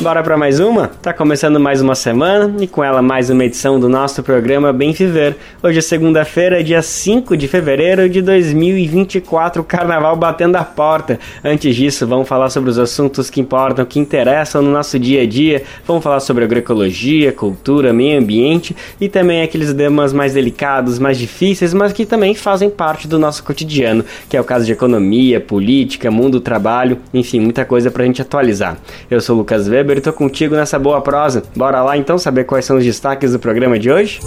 Bora para mais uma? Tá começando mais uma semana e com ela mais uma edição do nosso programa Bem Viver. Hoje é segunda-feira, dia 5 de fevereiro de 2024, carnaval batendo a porta. Antes disso, vamos falar sobre os assuntos que importam, que interessam no nosso dia a dia. Vamos falar sobre agroecologia, cultura, meio ambiente e também aqueles temas mais delicados, mais difíceis, mas que também fazem parte do nosso cotidiano, que é o caso de economia, política, mundo do trabalho, enfim, muita coisa pra gente atualizar. Eu sou o Lucas Weber E tô contigo nessa boa prosa. Bora lá então saber quais são os destaques do programa de hoje?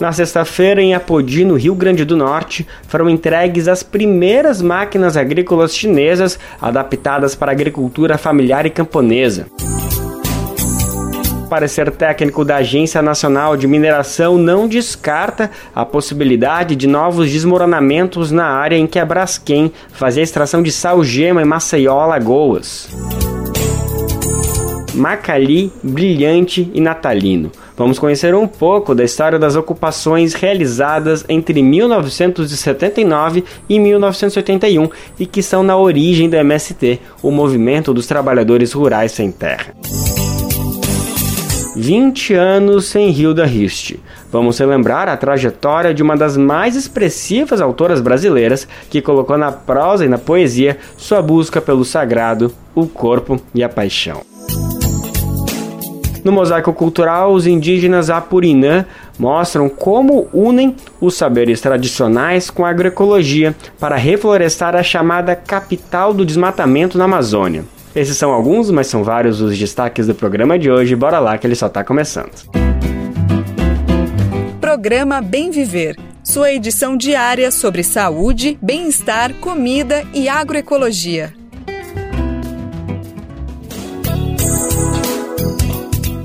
Na sexta-feira, em Apodi, no Rio Grande do Norte, foram entregues as primeiras máquinas agrícolas chinesas adaptadas para a agricultura familiar e camponesa parecer técnico da Agência Nacional de Mineração não descarta a possibilidade de novos desmoronamentos na área em que a Braskem fazia extração de sal gema em Maceió, Alagoas. Macali, Brilhante e Natalino. Vamos conhecer um pouco da história das ocupações realizadas entre 1979 e 1981 e que são na origem do MST, o Movimento dos Trabalhadores Rurais Sem Terra. 20 anos sem Hilda Hirst. Vamos relembrar a trajetória de uma das mais expressivas autoras brasileiras que colocou na prosa e na poesia sua busca pelo sagrado, o corpo e a paixão. No mosaico cultural, os indígenas Apurinã mostram como unem os saberes tradicionais com a agroecologia para reflorestar a chamada capital do desmatamento na Amazônia. Esses são alguns, mas são vários os destaques do programa de hoje. Bora lá que ele só está começando. Programa Bem Viver. Sua edição diária sobre saúde, bem-estar, comida e agroecologia.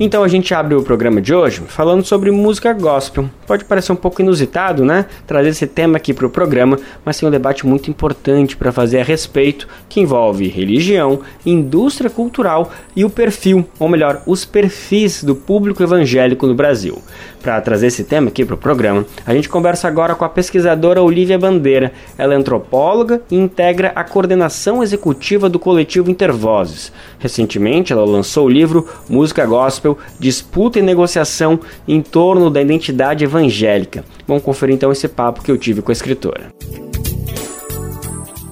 Então a gente abre o programa de hoje falando sobre música gospel. Pode parecer um pouco inusitado, né? Trazer esse tema aqui para o programa, mas tem um debate muito importante para fazer a respeito que envolve religião, indústria cultural e o perfil, ou melhor, os perfis do público evangélico no Brasil. Para trazer esse tema aqui para o programa, a gente conversa agora com a pesquisadora Olivia Bandeira. Ela é antropóloga e integra a coordenação executiva do coletivo Intervozes. Recentemente, ela lançou o livro Música Gospel: Disputa e Negociação em torno da identidade evangélica. Vamos conferir então esse papo que eu tive com a escritora.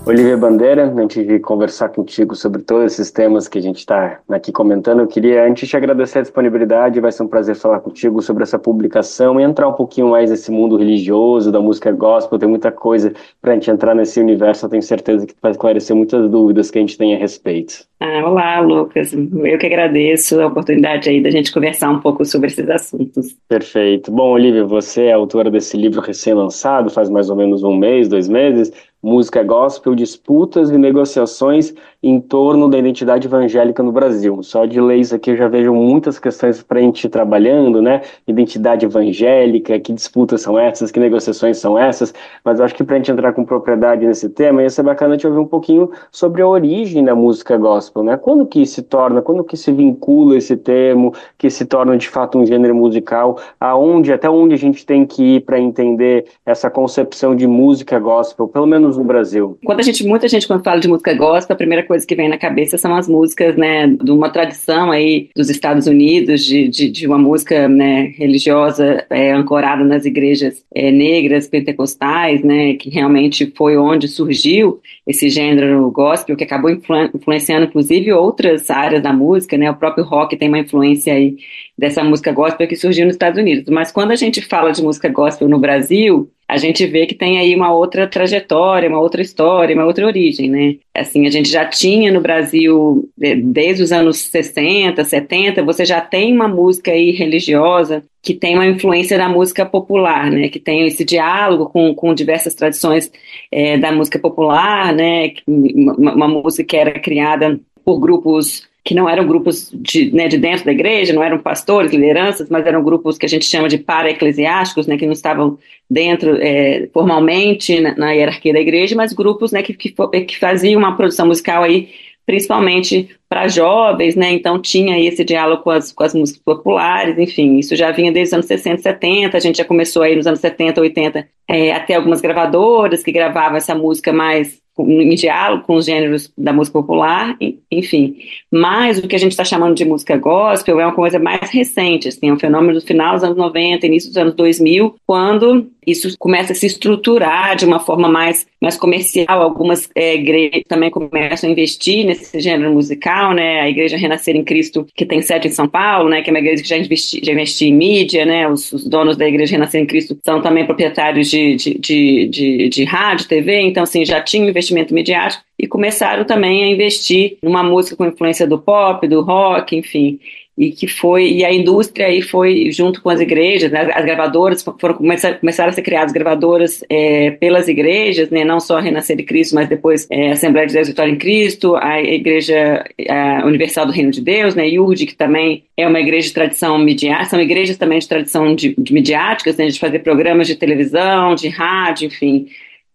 Olivia Bandeira, antes de conversar contigo sobre todos esses temas que a gente está aqui comentando, eu queria antes te agradecer a disponibilidade, vai ser um prazer falar contigo sobre essa publicação e entrar um pouquinho mais nesse mundo religioso, da música gospel, tem muita coisa para a gente entrar nesse universo, eu tenho certeza que vai esclarecer muitas dúvidas que a gente tem a respeito. Ah, olá, Lucas, eu que agradeço a oportunidade aí da gente conversar um pouco sobre esses assuntos. Perfeito. Bom, Olivia, você é autora desse livro recém-lançado, faz mais ou menos um mês, dois meses, música gospel, disputas e negociações em torno da identidade evangélica no Brasil. Só de ler isso aqui eu já vejo muitas questões para a gente trabalhando, né? Identidade evangélica, que disputas são essas, que negociações são essas, mas acho que para a gente entrar com propriedade nesse tema, ia ser bacana te ouvir um pouquinho sobre a origem da música gospel, né? Quando que se torna, quando que se vincula esse termo, que se torna de fato um gênero musical, aonde, até onde a gente tem que ir para entender essa concepção de música gospel, pelo menos no Brasil? Quando a gente, muita gente quando fala de música gospel, a primeira coisa que vem na cabeça são as músicas, né, de uma tradição aí dos Estados Unidos, de, de, de uma música, né, religiosa é, ancorada nas igrejas é, negras, pentecostais, né, que realmente foi onde surgiu esse gênero gospel, que acabou influ influenciando, inclusive, outras áreas da música, né, o próprio rock tem uma influência aí dessa música gospel que surgiu nos Estados Unidos. Mas quando a gente fala de música gospel no Brasil, a gente vê que tem aí uma outra trajetória, uma outra história, uma outra origem, né? Assim, a gente já tinha no Brasil, desde os anos 60, 70, você já tem uma música aí religiosa que tem uma influência da música popular, né? Que tem esse diálogo com, com diversas tradições é, da música popular, né? Uma, uma música que era criada por grupos que não eram grupos de, né, de dentro da igreja, não eram pastores, lideranças, mas eram grupos que a gente chama de para-eclesiásticos, né, que não estavam dentro é, formalmente na, na, hierarquia da igreja, mas grupos né, que, que, que faziam uma produção musical aí principalmente para jovens, né? Então tinha esse diálogo com as, com as músicas populares, enfim, isso já vinha desde os anos 60, 70, a gente já começou aí nos anos 70, 80, é, até algumas gravadoras que gravavam essa música mais em diálogo com os gêneros da música popular, enfim. Mas o que a gente está chamando de música gospel é uma coisa mais recente, assim, é um fenômeno do final dos anos 90, início dos anos 2000, quando isso começa a se estruturar de uma forma mais, mais comercial. Algumas é, igrejas também começam a investir nesse gênero musical, né? A Igreja Renascer em Cristo, que tem sede em São Paulo, né? Que é uma igreja que já investiu já investi em mídia, né? Os, os, donos da Igreja Renascer em Cristo são também proprietários de, de, de, de, de rádio, TV, então, assim, já tinha investimento midiático e começaram também a investir numa música com influência do pop, do rock, enfim e que foi e a indústria aí foi junto com as igrejas né, as gravadoras foram começar, começaram a ser criadas gravadoras é, pelas igrejas né, não só a Renascer de Cristo mas depois é, a Assembleia de Deus Vitória em Cristo a Igreja a Universal do Reino de Deus né? IURD que também é uma igreja de tradição midiática são igrejas também de tradição de, de midiáticas né, de fazer programas de televisão de rádio enfim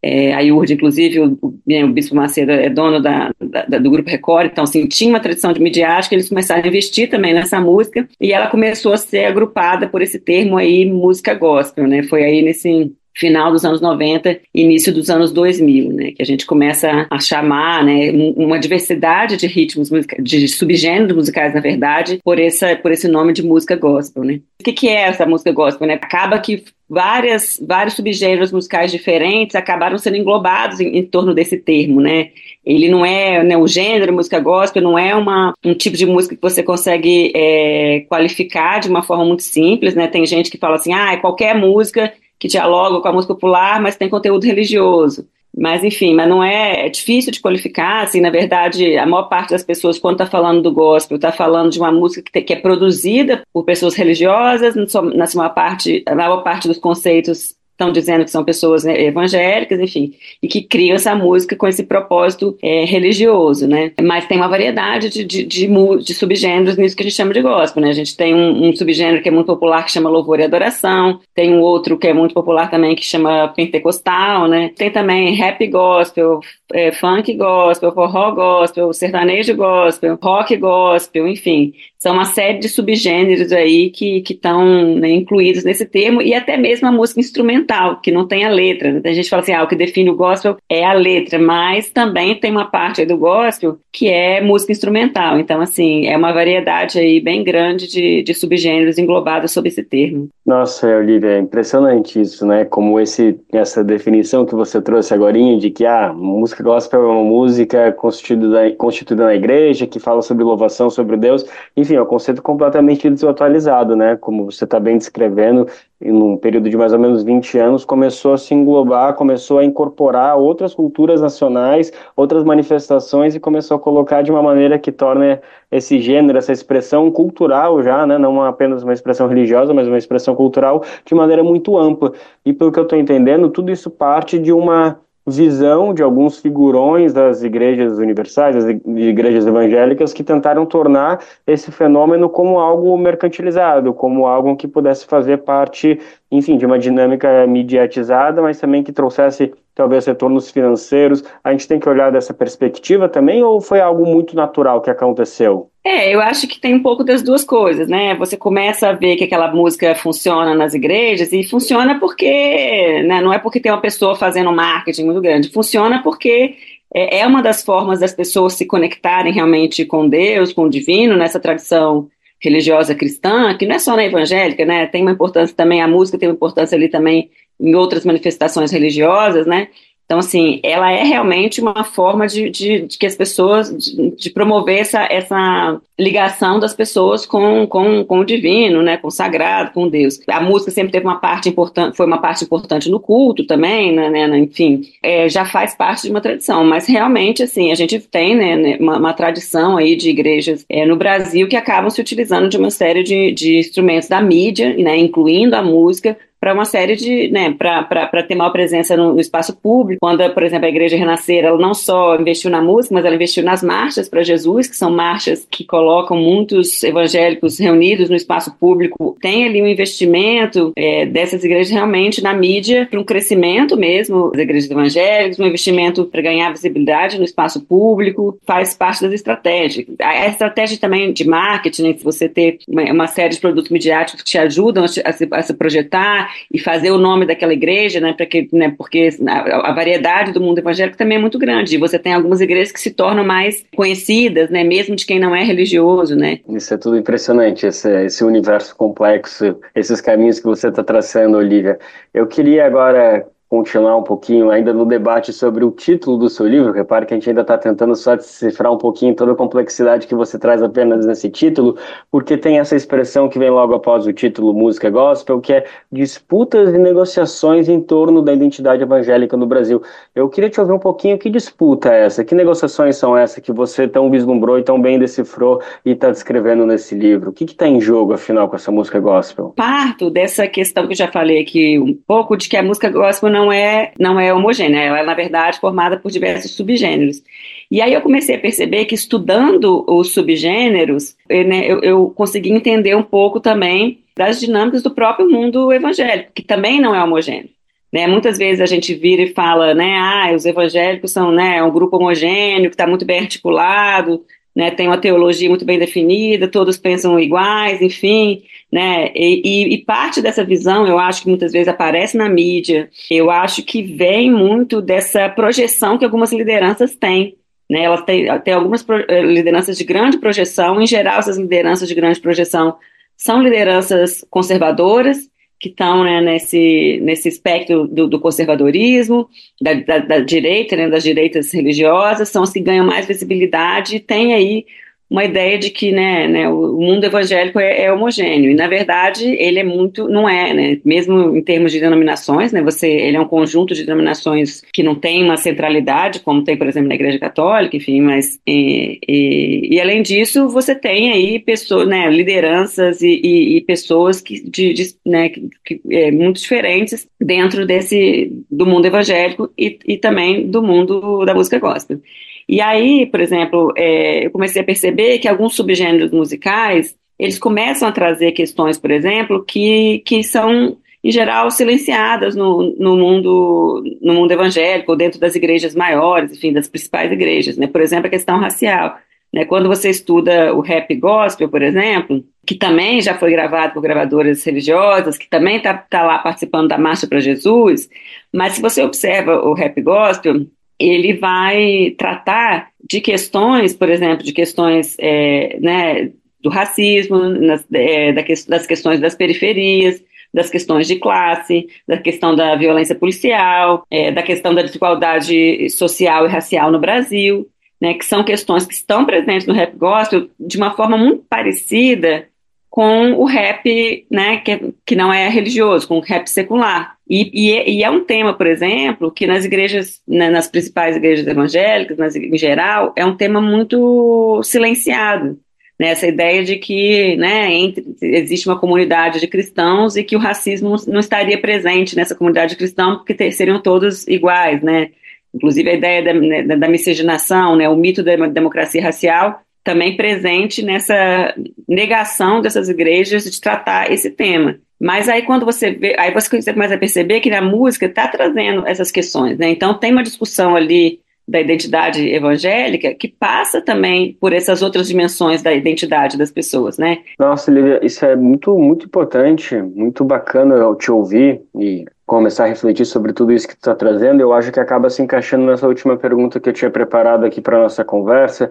é, a IURD, inclusive, o, o, né, o, Bispo Macedo é dono da, da, do Grupo Record, então, assim, tinha uma tradição de midiática, eles começaram a investir também nessa música, e ela começou a ser agrupada por esse termo aí, música gospel, né, foi aí nesse final dos anos 90, início dos anos 2000, né, que a gente começa a chamar, né, uma diversidade de ritmos, de subgêneros musicais, na verdade, por, essa, por esse nome de música gospel, né. O que, que é essa música gospel, né? Acaba que várias, vários subgêneros musicais diferentes acabaram sendo englobados em, em torno desse termo, né. Ele não é, né, o gênero música gospel não é uma, um tipo de música que você consegue é, qualificar de uma forma muito simples, né, tem gente que fala assim, ah, é qualquer música que dialogam com a música popular, mas tem conteúdo religioso. Mas, enfim, mas não é, é difícil de qualificar, assim, na verdade, a maior parte das pessoas, quando está falando do gospel, está falando de uma música que, te, que, é produzida por pessoas religiosas, na sua parte, a maior parte dos conceitos estão dizendo que são pessoas né, evangélicas, enfim, e que criam essa música com esse propósito é, religioso, né? Mas tem uma variedade de, de, de, de, subgêneros nisso que a gente chama de gospel, né? A gente tem um, um, subgênero que é muito popular que chama louvor e adoração, tem um outro que é muito popular também que chama pentecostal, né? Tem também rap gospel, é, funk gospel, forró gospel, sertanejo gospel, rock gospel, enfim. São uma série de subgêneros aí que estão né, incluídos nesse termo e até mesmo a música instrumental, que não tem a letra. A gente fala assim, ah, o que define o gospel é a letra, mas também tem uma parte do gospel que é música instrumental. Então, assim, é uma variedade aí bem grande de, de subgêneros englobados sob esse termo. Nossa, Olivia, é impressionante isso, né? Como esse, essa definição que você trouxe agora de que a ah, música gospel é uma música constituída, constituída na igreja, que fala sobre louvação, sobre Deus, enfim, é um conceito completamente desatualizado, né? Como você está bem descrevendo, em um período de mais ou menos 20 anos, começou a se englobar, começou a incorporar outras culturas nacionais, outras manifestações e começou a colocar de uma maneira que torne esse gênero, essa expressão cultural já, né? Não apenas uma expressão religiosa, mas uma expressão cultural de maneira muito ampla. E pelo que eu estou entendendo, tudo isso parte de uma visão de alguns figurões das igrejas universais, das igrejas evangélicas, que tentaram tornar esse fenômeno como algo mercantilizado, como algo que pudesse fazer parte, enfim, de uma dinâmica mediatizada, mas também que trouxesse talvez retornos financeiros. A gente tem que olhar dessa perspectiva também, ou foi algo muito natural que aconteceu? É, eu acho que tem um pouco das duas coisas, né? Você começa a ver que aquela música funciona nas igrejas e funciona porque, né, não é porque tem uma pessoa fazendo marketing muito grande, funciona porque é, é uma das formas das pessoas se conectarem realmente com Deus, com o divino, nessa tradição religiosa cristã, que não é só na evangélica, né? Tem uma importância também, a música tem uma importância ali também em outras manifestações religiosas, né? Então, assim, ela é realmente uma forma de, de, de que as pessoas, de, de, promover essa, essa ligação das pessoas com, com, com o divino, né, com o sagrado, com Deus. A música sempre teve uma parte importante, foi uma parte importante no culto também, né, né enfim, é, já faz parte de uma tradição, mas realmente, assim, a gente tem, né, né uma, uma tradição aí de igrejas é, no Brasil que acabam se utilizando de uma série de, de instrumentos da mídia, né, incluindo a música, para uma série de, né, para ter maior presença no, espaço público. Quando, por exemplo, a Igreja Renascer, ela não só investiu na música, mas ela investiu nas marchas para Jesus, que são marchas que colocam muitos evangélicos reunidos no espaço público. Tem ali um investimento é, dessas igrejas realmente na mídia para um crescimento mesmo das igrejas evangélicas, um investimento para ganhar visibilidade no espaço público, faz parte das estratégias. A estratégia também de marketing, né, você ter uma, uma, série de produtos midiáticos que te ajudam a, a se projetar, e fazer o nome daquela igreja, né, que, né porque a, a, variedade do mundo evangélico também é muito grande. E você tem algumas igrejas que se tornam mais conhecidas, né, mesmo de quem não é religioso, né. Isso é tudo impressionante, esse, esse universo complexo, esses caminhos que você está traçando, Olivia. Eu queria agora continuar um pouquinho ainda no debate sobre o título do seu livro. Repare que a gente ainda está tentando só decifrar um pouquinho toda a complexidade que você traz apenas nesse título, porque tem essa expressão que vem logo após o título Música Gospel, que é disputas e negociações em torno da identidade evangélica no Brasil. Eu queria te ouvir um pouquinho que disputa é essa, que negociações são essas que você tão vislumbrou e tão bem decifrou e está descrevendo nesse livro? O que está em jogo, afinal, com essa música gospel? Parto dessa questão que eu já falei aqui um pouco, de que a música gospel não não é, não é homogênea, ela é, na verdade, formada por diversos subgêneros. E aí eu comecei a perceber que, estudando os subgêneros, eu, né, eu, eu consegui entender um pouco também das dinâmicas do próprio mundo evangélico, que também não é homogêneo. Né, muitas vezes a gente vira e fala, né, ah, os evangélicos são né, um grupo homogêneo, que está muito bem articulado, né, tem uma teologia muito bem definida, todos pensam iguais, enfim, né, e, e, parte dessa visão, eu acho que muitas vezes aparece na mídia, eu acho que vem muito dessa projeção que algumas lideranças têm, né, elas têm, algumas eh, lideranças de grande projeção, em geral essas lideranças de grande projeção são lideranças conservadoras, que estão né, nesse, nesse espectro do, do conservadorismo, da, da, da direita, né, das direitas religiosas, são as que ganham mais visibilidade e tem aí uma ideia de que né, né, o mundo evangélico é, é, homogêneo. E na verdade ele é muito não é né? Mesmo em termos de denominações né você ele é um conjunto de denominações que não tem uma centralidade como tem por exemplo na Igreja Católica enfim mas e, e, e além disso você tem aí pessoas né lideranças e, e, e pessoas que de, de né que, que é, muito diferentes dentro desse do mundo evangélico e, e também do mundo da música gospel e aí, por exemplo, é, eu comecei a perceber que alguns subgêneros musicais, eles começam a trazer questões, por exemplo, que, que são, em geral, silenciadas no, no, mundo, no mundo evangélico, ou dentro das igrejas maiores, enfim, das principais igrejas, né? Por exemplo, a questão racial. Né? Quando você estuda o rap gospel, por exemplo, que também já foi gravado por gravadoras religiosas, que também está tá lá participando da Marcha para Jesus, mas se você observa o rap gospel, ele vai tratar de questões, por exemplo, de questões é, né, do racismo, nas, é, das questões das periferias, das questões de classe, da questão da violência policial, é, da questão da desigualdade social e racial no Brasil, né, que são questões que estão presentes no rap gospel de uma forma muito parecida com o rap, né, que, que não é religioso, com o rap secular. E, e, e é um tema, por exemplo, que nas igrejas, né, nas principais igrejas evangélicas, nas, em geral, é um tema muito silenciado. Né, essa ideia de que né, entre, existe uma comunidade de cristãos e que o racismo não estaria presente nessa comunidade cristã porque ter, seriam todos iguais, né? Inclusive a ideia da, né, da, da miscigenação, né, o mito da democracia racial também presente nessa negação dessas igrejas de tratar esse tema. Mas aí quando você vê, aí você começa a perceber que a música está trazendo essas questões, né? Então tem uma discussão ali da identidade evangélica que passa também por essas outras dimensões da identidade das pessoas, né? Nossa, Lívia, isso é muito muito importante, muito bacana eu te ouvir e começar a refletir sobre tudo isso que tu está trazendo. Eu acho que acaba se encaixando nessa última pergunta que eu tinha preparado aqui para nossa conversa,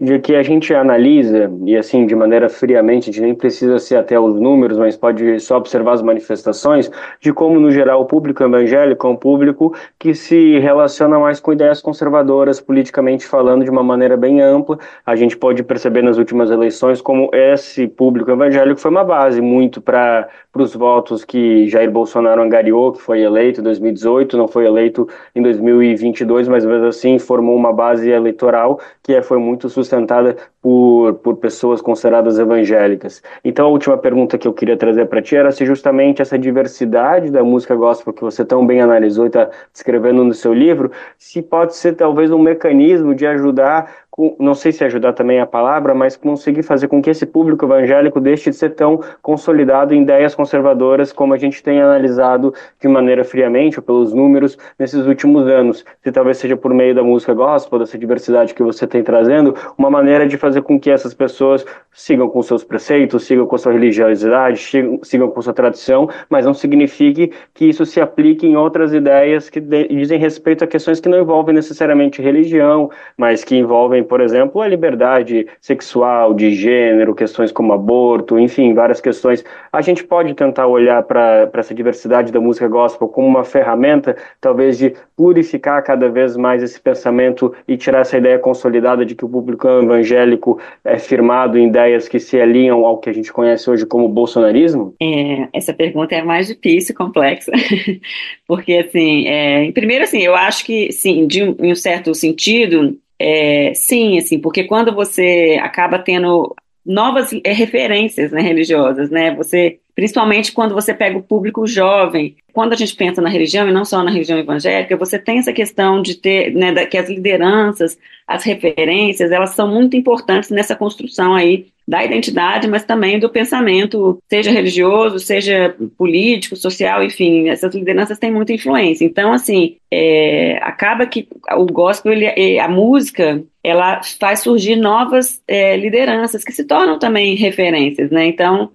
de que a gente analisa, e assim, de maneira friamente, a gente nem precisa ser até os números, mas pode só observar as manifestações, de como, no geral, o público evangélico é um público que se relaciona mais com ideias conservadoras, politicamente falando, de uma maneira bem ampla. A gente pode perceber nas últimas eleições como esse público evangélico foi uma base muito para os votos que Jair Bolsonaro angariou, que foi eleito em 2018, não foi eleito em 2022, mas mesmo assim formou uma base eleitoral que foi muito sustentada por, por pessoas consideradas evangélicas. Então, a última pergunta que eu queria trazer para ti era se justamente essa diversidade da música gospel que você tão bem analisou e está escrevendo no seu livro, se pode ser talvez um mecanismo de ajudar não sei se ajudar também a palavra, mas conseguir fazer com que esse público evangélico deixe de ser tão consolidado em ideias conservadoras como a gente tem analisado de maneira friamente, ou pelos números, nesses últimos anos. Se talvez seja por meio da música gospel, dessa diversidade que você tem trazendo, uma maneira de fazer com que essas pessoas sigam com seus preceitos, sigam com sua religiosidade, sigam, sigam com sua tradição, mas não signifique que isso se aplique em outras ideias que dizem respeito a questões que não envolvem necessariamente religião, mas que envolvem por exemplo, a liberdade sexual, de gênero, questões como aborto, enfim, várias questões. A gente pode tentar olhar para essa diversidade da música gospel como uma ferramenta, talvez, de purificar cada vez mais esse pensamento e tirar essa ideia consolidada de que o público evangélico é firmado em ideias que se alinham ao que a gente conhece hoje como bolsonarismo? É, essa pergunta é mais difícil, complexa, porque, assim, é, primeiro, assim, eu acho que, sim, de um, em um certo sentido, é, sim, assim, porque quando você acaba tendo novas é, referências né, religiosas, né? Você, principalmente quando você pega o público jovem, quando a gente pensa na religião e não só na religião evangélica, você tem essa questão de ter, né, que as lideranças, as referências, elas são muito importantes nessa construção aí da identidade, mas também do pensamento, seja religioso, seja político, social, enfim, essas lideranças têm muita influência. Então, assim, é, acaba que o gospel, ele, a música, ela faz surgir novas é, lideranças que se tornam também referências, né? Então,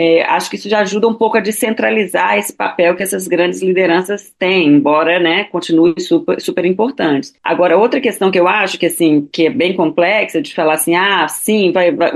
é, acho que isso já ajuda um pouco a descentralizar esse papel que essas grandes lideranças têm, embora, né, continue super, super importantes. Agora, outra questão que eu acho que, assim, que é bem complexa, de falar assim, ah, sim, vai, vai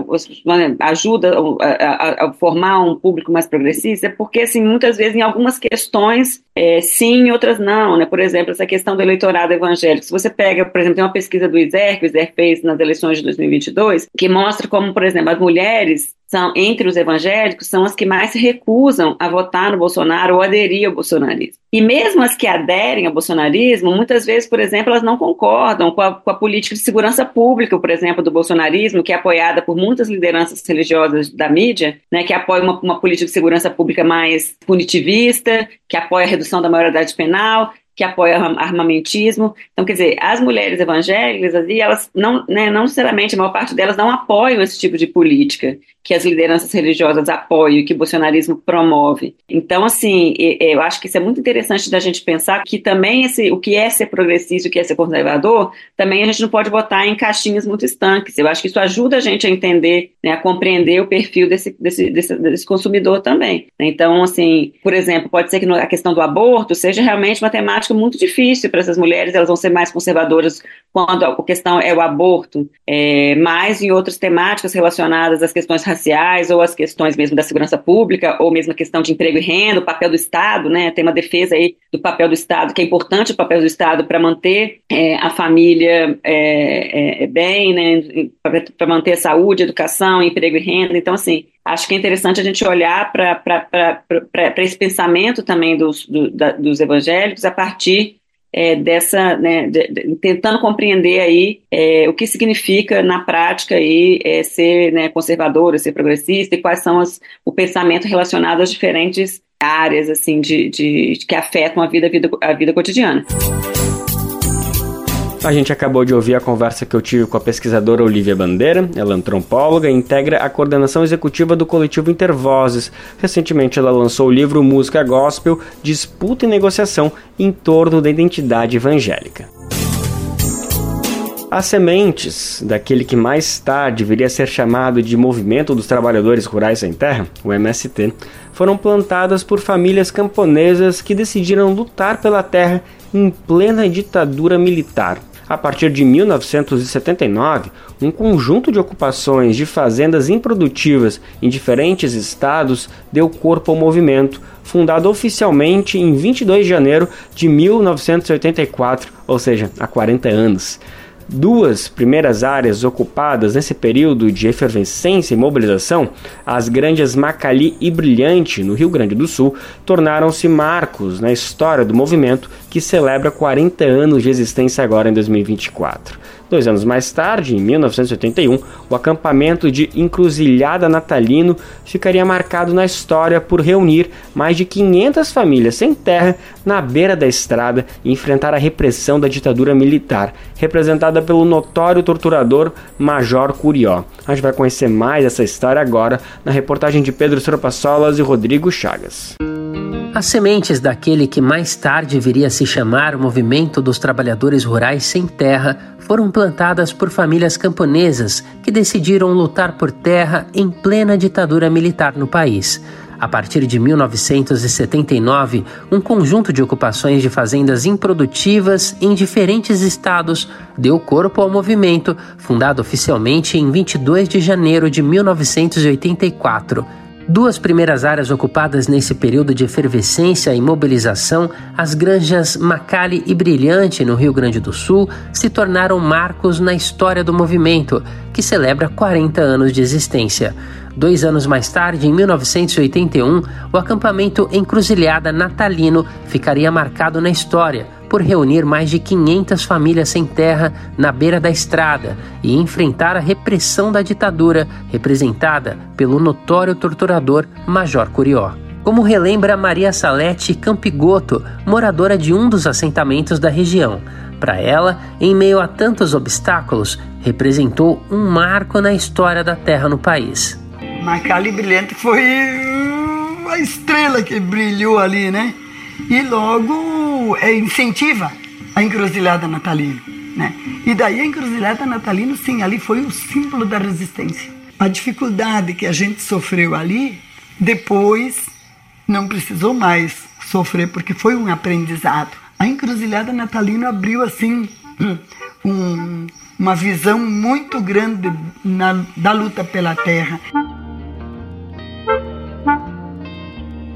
ajuda a, a, a, formar um público mais progressista, é porque, assim, muitas vezes, em algumas questões, é, sim, em outras não, né, por exemplo, essa questão do eleitorado evangélico, se você pega, por exemplo, tem uma pesquisa do ISER, que o ISER fez nas eleições de 2022, que mostra como, por exemplo, as mulheres são, entre os evangélicos, são as que mais se recusam a votar no Bolsonaro ou aderir ao bolsonarismo. E mesmo as que aderem ao bolsonarismo, muitas vezes, por exemplo, elas não concordam com a, com a política de segurança pública, por exemplo, do bolsonarismo, que é apoiada por muitas lideranças religiosas da mídia, né, que apoia uma, uma política de segurança pública mais punitivista, que apoia a redução da maioridade penal, que apoia armamentismo. Então, quer dizer, as mulheres evangélicas, ali, elas não, né, não necessariamente, a maior parte delas não apoiam esse tipo de política que as lideranças religiosas apoiam e que o bolsonarismo promove. Então, assim, eu acho que isso é muito interessante da gente pensar que também esse, o que é ser progressista e o que é ser conservador, também a gente não pode botar em caixinhas muito estanques. Eu acho que isso ajuda a gente a entender, né, a compreender o perfil desse, desse, desse, desse consumidor também. Então, assim, por exemplo, pode ser que a questão do aborto seja realmente uma temática muito difícil para essas mulheres, elas vão ser mais conservadoras quando a questão é o aborto, é, mais em outras temáticas relacionadas às questões raciais ou as questões mesmo da segurança pública ou mesmo a questão de emprego e renda, o papel do Estado, né? Tem uma defesa aí do papel do Estado, que é importante o papel do Estado para manter é, a família é, é, é bem, né? Para manter a saúde, educação, emprego e renda. Então, assim, acho que é interessante a gente olhar para esse pensamento também dos, do, da, dos evangélicos a partir é, dessa, né, de, de, tentando compreender aí é, o que significa na prática aí é, ser né, conservador, ser progressista e quais são as, o pensamento relacionado às diferentes áreas assim de, de que afetam a vida, vida, a vida cotidiana. A gente acabou de ouvir a conversa que eu tive com a pesquisadora Olivia Bandeira, ela é antropóloga e integra a coordenação executiva do coletivo Intervozes. Recentemente ela lançou o livro Música Gospel, Disputa e Negociação em torno da identidade evangélica. As sementes daquele que mais tarde viria a ser chamado de Movimento dos Trabalhadores Rurais Sem Terra, o MST, foram plantadas por famílias camponesas que decidiram lutar pela terra em plena ditadura militar. A partir de 1979, um conjunto de ocupações de fazendas improdutivas em diferentes estados deu corpo ao movimento, fundado oficialmente em 22 de janeiro de 1984, ou seja, há 40 anos. Duas primeiras áreas ocupadas nesse período de efervescência e mobilização, as grandes Macali e Brilhante, no Rio Grande do Sul, tornaram-se marcos na história do movimento que celebra 40 anos de existência agora em 2024. Dois anos mais tarde, em 1981, o acampamento de Encruzilhada Natalino ficaria marcado na história por reunir mais de 500 famílias sem terra na beira da estrada e enfrentar a repressão da ditadura militar, representada pelo notório torturador Major Curió. A gente vai conhecer mais essa história agora na reportagem de Pedro Sorpassolas e Rodrigo Chagas. As sementes daquele que mais tarde viria a se chamar Movimento dos Trabalhadores Rurais Sem Terra foram plantadas por famílias camponesas que decidiram lutar por terra em plena ditadura militar no país. A partir de 1979, um conjunto de ocupações de fazendas improdutivas em diferentes estados deu corpo ao movimento, fundado oficialmente em 22 de janeiro de 1984. Duas primeiras áreas ocupadas nesse período de efervescência e mobilização, as granjas Macali e Brilhante, no Rio Grande do Sul, se tornaram marcos na história do movimento, que celebra 40 anos de existência. Dois anos mais tarde, em 1981, o acampamento Encruzilhada Natalino ficaria marcado na história por reunir mais de 500 famílias sem terra na beira da estrada e enfrentar a repressão da ditadura, representada pelo notório torturador Major Curió. Como relembra Maria Salete Campigoto, moradora de um dos assentamentos da região. Para ela, em meio a tantos obstáculos, representou um marco na história da terra no país. Macali Brilhante foi a estrela que brilhou ali, né? E logo é, incentiva a encruzilhada natalina. Né? E daí a encruzilhada natalina, sim, ali foi o símbolo da resistência. A dificuldade que a gente sofreu ali, depois não precisou mais sofrer, porque foi um aprendizado. A encruzilhada natalina abriu, assim, um, uma visão muito grande na, da luta pela terra.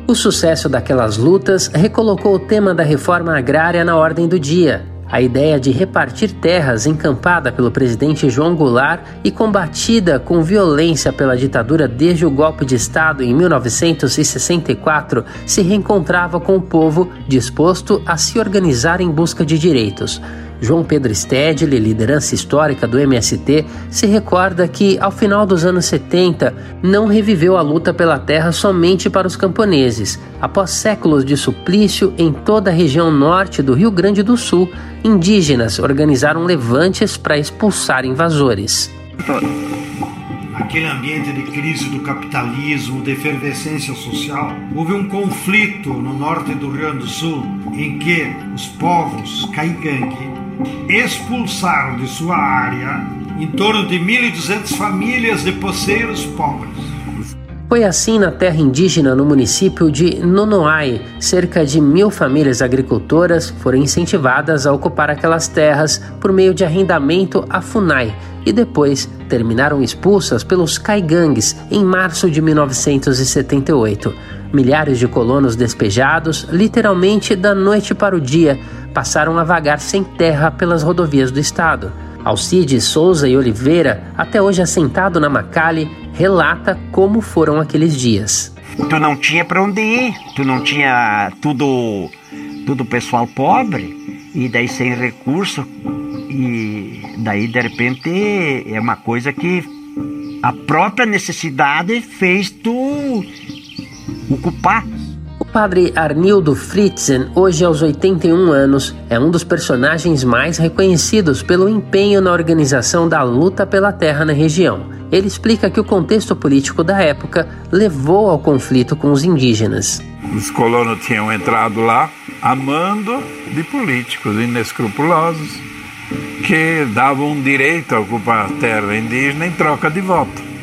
O sucesso daquelas lutas recolocou o tema da reforma agrária na ordem do dia. A ideia de repartir terras encampada pelo presidente João Goulart e combatida com violência pela ditadura desde o golpe de Estado em 1964 se reencontrava com o povo disposto a se organizar em busca de direitos. João Pedro Stedley, liderança histórica do MST, se recorda que, ao final dos anos 70, não reviveu a luta pela terra somente para os camponeses. Após séculos de suplício em toda a região norte do Rio Grande do Sul, indígenas organizaram levantes para expulsar invasores. Aquele ambiente de crise do capitalismo, de efervescência social, houve um conflito no norte do Rio Grande do Sul em que os povos caigangue expulsaram de sua área em torno de 1.200 famílias de poceiros pobres. Foi assim na terra indígena no município de Nonoai. Cerca de mil famílias agricultoras foram incentivadas a ocupar aquelas terras por meio de arrendamento a FUNAI e depois terminaram expulsas pelos caigangues em março de 1978. Milhares de colonos despejados, literalmente da noite para o dia, passaram a vagar sem terra pelas rodovias do estado. Alcides Souza e Oliveira, até hoje assentado na Macali, relata como foram aqueles dias. Tu não tinha para onde ir, tu não tinha tudo, tudo pessoal pobre e daí sem recurso e daí de repente é uma coisa que a própria necessidade fez tu ocupar padre Arnildo Fritzen, hoje aos 81 anos, é um dos personagens mais reconhecidos pelo empenho na organização da luta pela terra na região. Ele explica que o contexto político da época levou ao conflito com os indígenas. Os colonos tinham entrado lá amando de políticos inescrupulosos que davam direito a ocupar a terra indígena em troca de voto.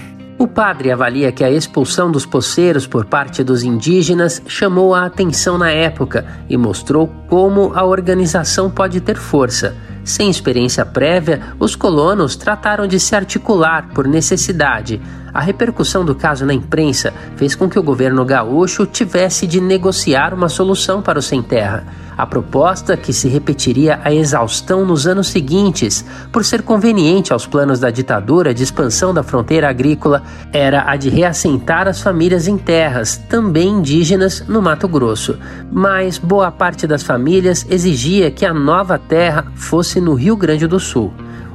O padre avalia que a expulsão dos poceiros por parte dos indígenas chamou a atenção na época e mostrou como a organização pode ter força. Sem experiência prévia, os colonos trataram de se articular por necessidade. A repercussão do caso na imprensa fez com que o governo gaúcho tivesse de negociar uma solução para o sem terra. A proposta, que se repetiria a exaustão nos anos seguintes, por ser conveniente aos planos da ditadura de expansão da fronteira agrícola, era a de reassentar as famílias em terras, também indígenas, no Mato Grosso. Mas boa parte das famílias exigia que a nova terra fosse no Rio Grande do Sul.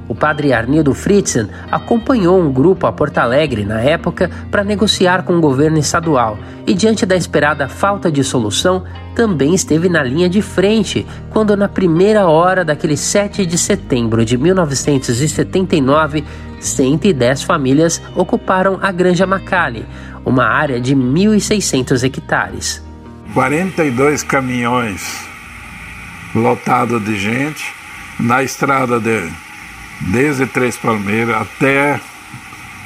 O padre Arnildo Fritzen acompanhou um grupo a Porto Alegre na época para negociar com o governo estadual e, diante da esperada falta de solução, também esteve na linha de frente quando, na primeira hora daquele 7 de setembro de 1979, 110 famílias ocuparam a Granja Macali, uma área de 1.600 hectares. 42 caminhões lotados de gente na estrada de, desde Três Palmeiras até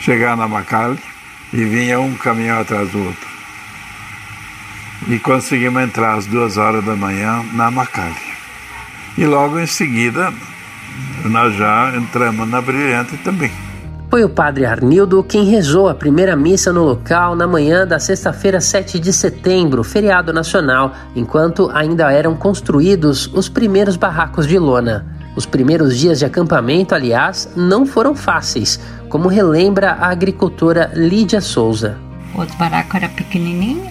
chegar na Macali e vinha um caminhão atrás do outro. E conseguimos entrar às duas horas da manhã na Macali. E logo em seguida nós já entramos na Brilhante também. Foi o padre Arnildo quem rezou a primeira missa no local na manhã da sexta-feira, 7 de setembro, feriado nacional, enquanto ainda eram construídos os primeiros barracos de lona. Os primeiros dias de acampamento, aliás, não foram fáceis, como relembra a agricultora Lídia Souza. O barraco era pequenininho,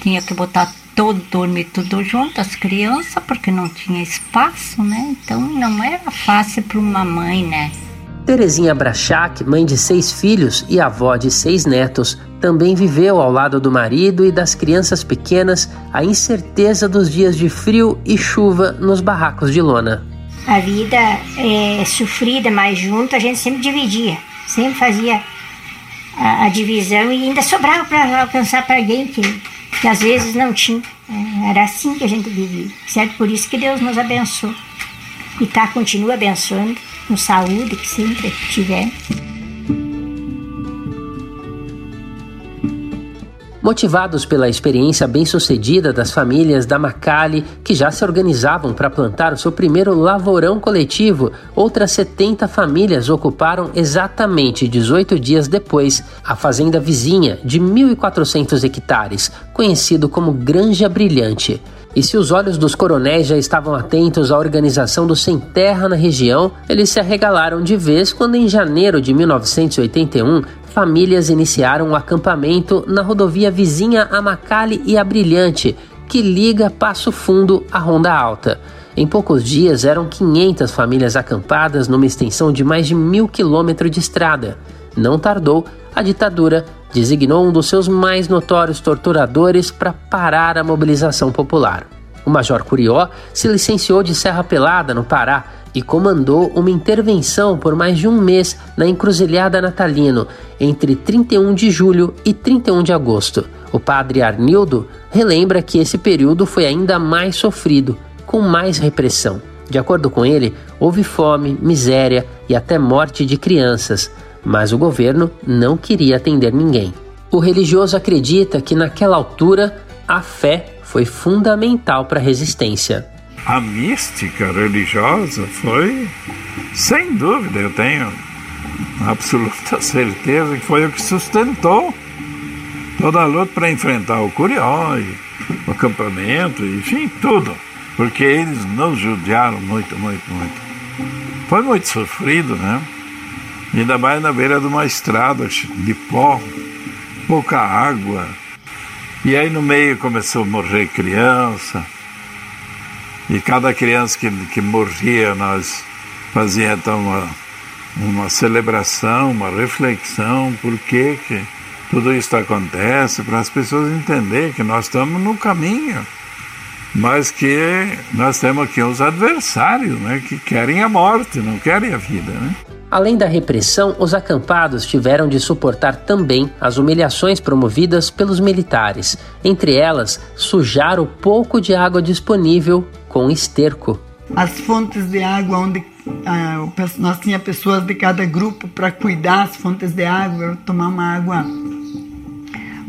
tinha que botar todo dormir tudo junto, as crianças, porque não tinha espaço, né? Então não era fácil para uma mãe, né? Terezinha Brachak, mãe de seis filhos e avó de seis netos, também viveu ao lado do marido e das crianças pequenas a incerteza dos dias de frio e chuva nos barracos de lona. A vida é sofrida, mas junto a gente sempre dividia, sempre fazia a, a divisão e ainda sobrava para alcançar para alguém que, que às vezes não tinha. É, era assim que a gente vivia, certo? Por isso que Deus nos abençoou e tá, continua abençoando com saúde que sempre tiver. Motivados pela experiência bem-sucedida das famílias da Macali, que já se organizavam para plantar o seu primeiro lavourão coletivo, outras 70 famílias ocuparam exatamente 18 dias depois a fazenda vizinha de 1.400 hectares, conhecido como Granja Brilhante. E se os olhos dos coronéis já estavam atentos à organização do Sem Terra na região, eles se arregalaram de vez quando, em janeiro de 1981, famílias iniciaram um acampamento na rodovia vizinha a Macali e a Brilhante, que liga Passo Fundo à Ronda Alta. Em poucos dias eram 500 famílias acampadas numa extensão de mais de mil quilômetros de estrada. Não tardou, a ditadura designou um dos seus mais notórios torturadores para parar a mobilização popular. O Major Curió se licenciou de Serra Pelada, no Pará, e comandou uma intervenção por mais de um mês na Encruzilhada Natalino, entre 31 de julho e 31 de agosto. O padre Arnildo relembra que esse período foi ainda mais sofrido, com mais repressão. De acordo com ele, houve fome, miséria e até morte de crianças mas o governo não queria atender ninguém. O religioso acredita que naquela altura a fé foi fundamental para a resistência. A mística religiosa foi, sem dúvida, eu tenho absoluta certeza que foi o que sustentou toda a luta para enfrentar o Curió, o acampamento, enfim, tudo. Porque eles nos judiaram muito, muito, muito. Foi muito sofrido, né? Ainda mais na beira de uma estrada de pó, pouca água. E aí no meio começou a morrer criança. E cada criança que, que morria, nós fazíamos então uma, uma celebração, uma reflexão, por que, que tudo isso acontece, para as pessoas entenderem que nós estamos no caminho, mas que nós temos aqui os adversários, né, que querem a morte, não querem a vida. Né? Além da repressão, os acampados tiveram de suportar também as humilhações promovidas pelos militares, entre elas sujar o pouco de água disponível com esterco. As fontes de água onde ah, nós tinha pessoas de cada grupo para cuidar das fontes de água, tomar uma água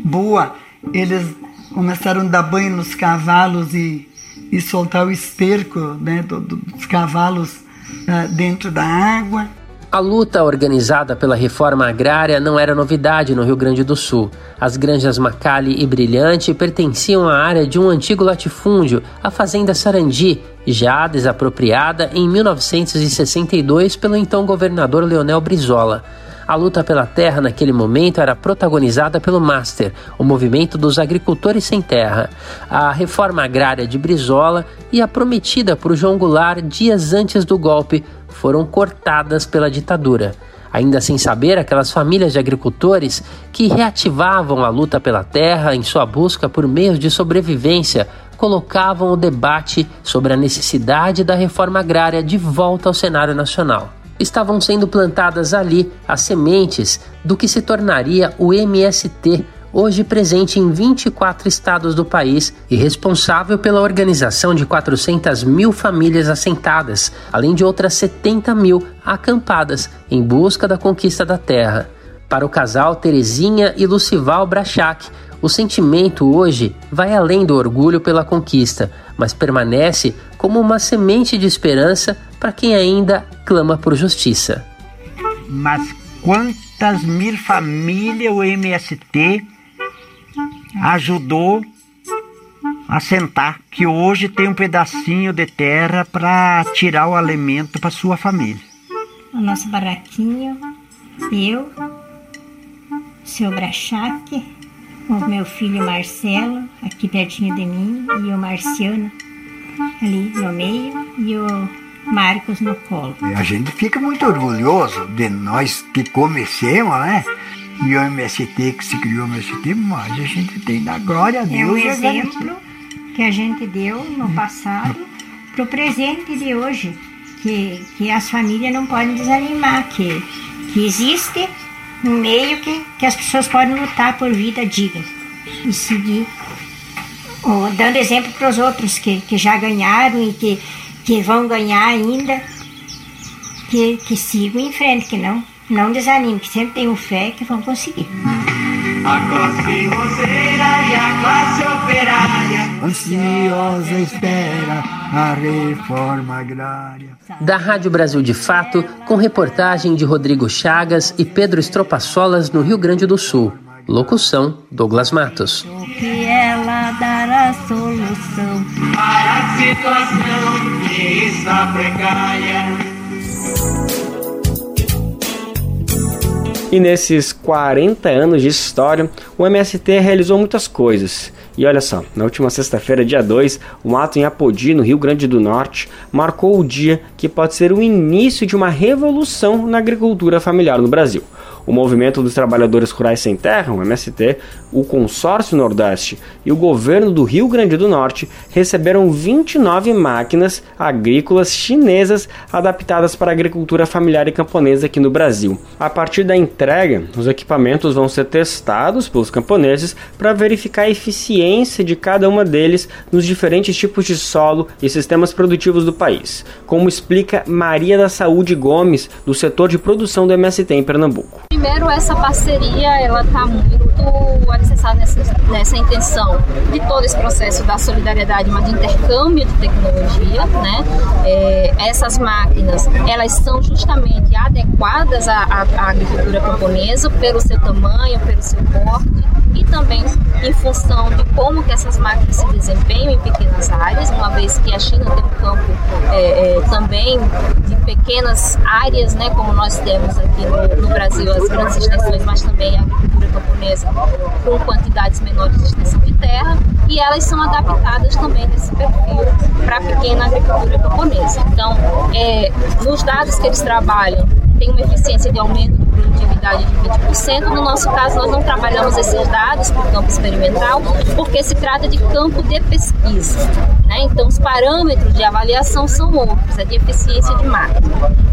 boa, eles começaram a dar banho nos cavalos e, e soltar o esterco né, dos cavalos ah, dentro da água. A luta organizada pela reforma agrária não era novidade no Rio Grande do Sul. As granjas Macali e Brilhante pertenciam à área de um antigo latifúndio, a Fazenda Sarandi, já desapropriada em 1962 pelo então governador Leonel Brizola. A luta pela terra naquele momento era protagonizada pelo Master, o movimento dos agricultores sem terra, a reforma agrária de Brizola e a prometida por João Goulart dias antes do golpe foram cortadas pela ditadura. Ainda sem saber, aquelas famílias de agricultores que reativavam a luta pela terra em sua busca por meios de sobrevivência colocavam o debate sobre a necessidade da reforma agrária de volta ao cenário nacional estavam sendo plantadas ali as sementes do que se tornaria o MST, hoje presente em 24 estados do país e responsável pela organização de 400 mil famílias assentadas, além de outras 70 mil acampadas em busca da conquista da terra. Para o casal Terezinha e Lucival Brachak, o sentimento hoje vai além do orgulho pela conquista, mas permanece como uma semente de esperança para quem ainda clama por justiça. Mas quantas mil famílias o MST ajudou a sentar, que hoje tem um pedacinho de terra para tirar o alimento para sua família. O nosso barraquinho, eu, seu Brachaque, o meu filho Marcelo, aqui pertinho de mim, e o Marciano ali no meio, e o Marcos no colo. A gente fica muito orgulhoso de nós que comecemos, né? E o MST que se criou o MST, mas a gente tem da glória a Deus. É um exemplo que a gente deu no passado para o presente de hoje. Que, que as famílias não podem desanimar, que, que existe um meio que, que as pessoas podem lutar por vida digna e seguir, ou, dando exemplo para os outros que, que já ganharam e que que vão ganhar ainda, que, que sigam em frente, que não, não desanimem, que sempre tenham fé que vão conseguir. A classe roseira e a classe operária ansiosa espera a reforma agrária. Da Rádio Brasil de Fato, com reportagem de Rodrigo Chagas e Pedro Estropaçolas no Rio Grande do Sul. Locução: Douglas Matos. Que ela dará solução para a situação que está precária. E nesses 40 anos de história, o MST realizou muitas coisas. E olha só, na última sexta-feira, dia 2, um ato em Apodi, no Rio Grande do Norte, marcou o dia que pode ser o início de uma revolução na agricultura familiar no Brasil o Movimento dos Trabalhadores Rurais Sem Terra, o MST, o Consórcio Nordeste e o governo do Rio Grande do Norte receberam 29 máquinas agrícolas chinesas adaptadas para a agricultura familiar e camponesa aqui no Brasil. A partir da entrega, os equipamentos vão ser testados pelos camponeses para verificar a eficiência de cada uma deles nos diferentes tipos de solo e sistemas produtivos do país, como explica Maria da Saúde Gomes, do setor de produção do MST em Pernambuco primeiro essa parceria ela está muito alicerçada nessa, nessa intenção de todo esse processo da solidariedade, mas de intercâmbio de tecnologia, né? É, essas máquinas elas são justamente adequadas à, à, à agricultura camponesa pelo seu tamanho, pelo seu porte e também em função de como que essas máquinas se desempenham em pequenas áreas, uma vez que a China tem um campo é, é, também de pequenas áreas, né, como nós temos aqui no, no Brasil, as grandes extensões, mas também a agricultura camponesa com quantidades menores de extensão de terra, e elas são adaptadas também nesse perfil para a pequena agricultura camponesa. Então, é, nos dados que eles trabalham, tem uma eficiência de aumento de produtividade de 20%. No nosso caso, nós não trabalhamos esses dados para o campo experimental, porque se trata de campo de pesquisa. Né? Então, os parâmetros de avaliação são outros, é de eficiência de máquina.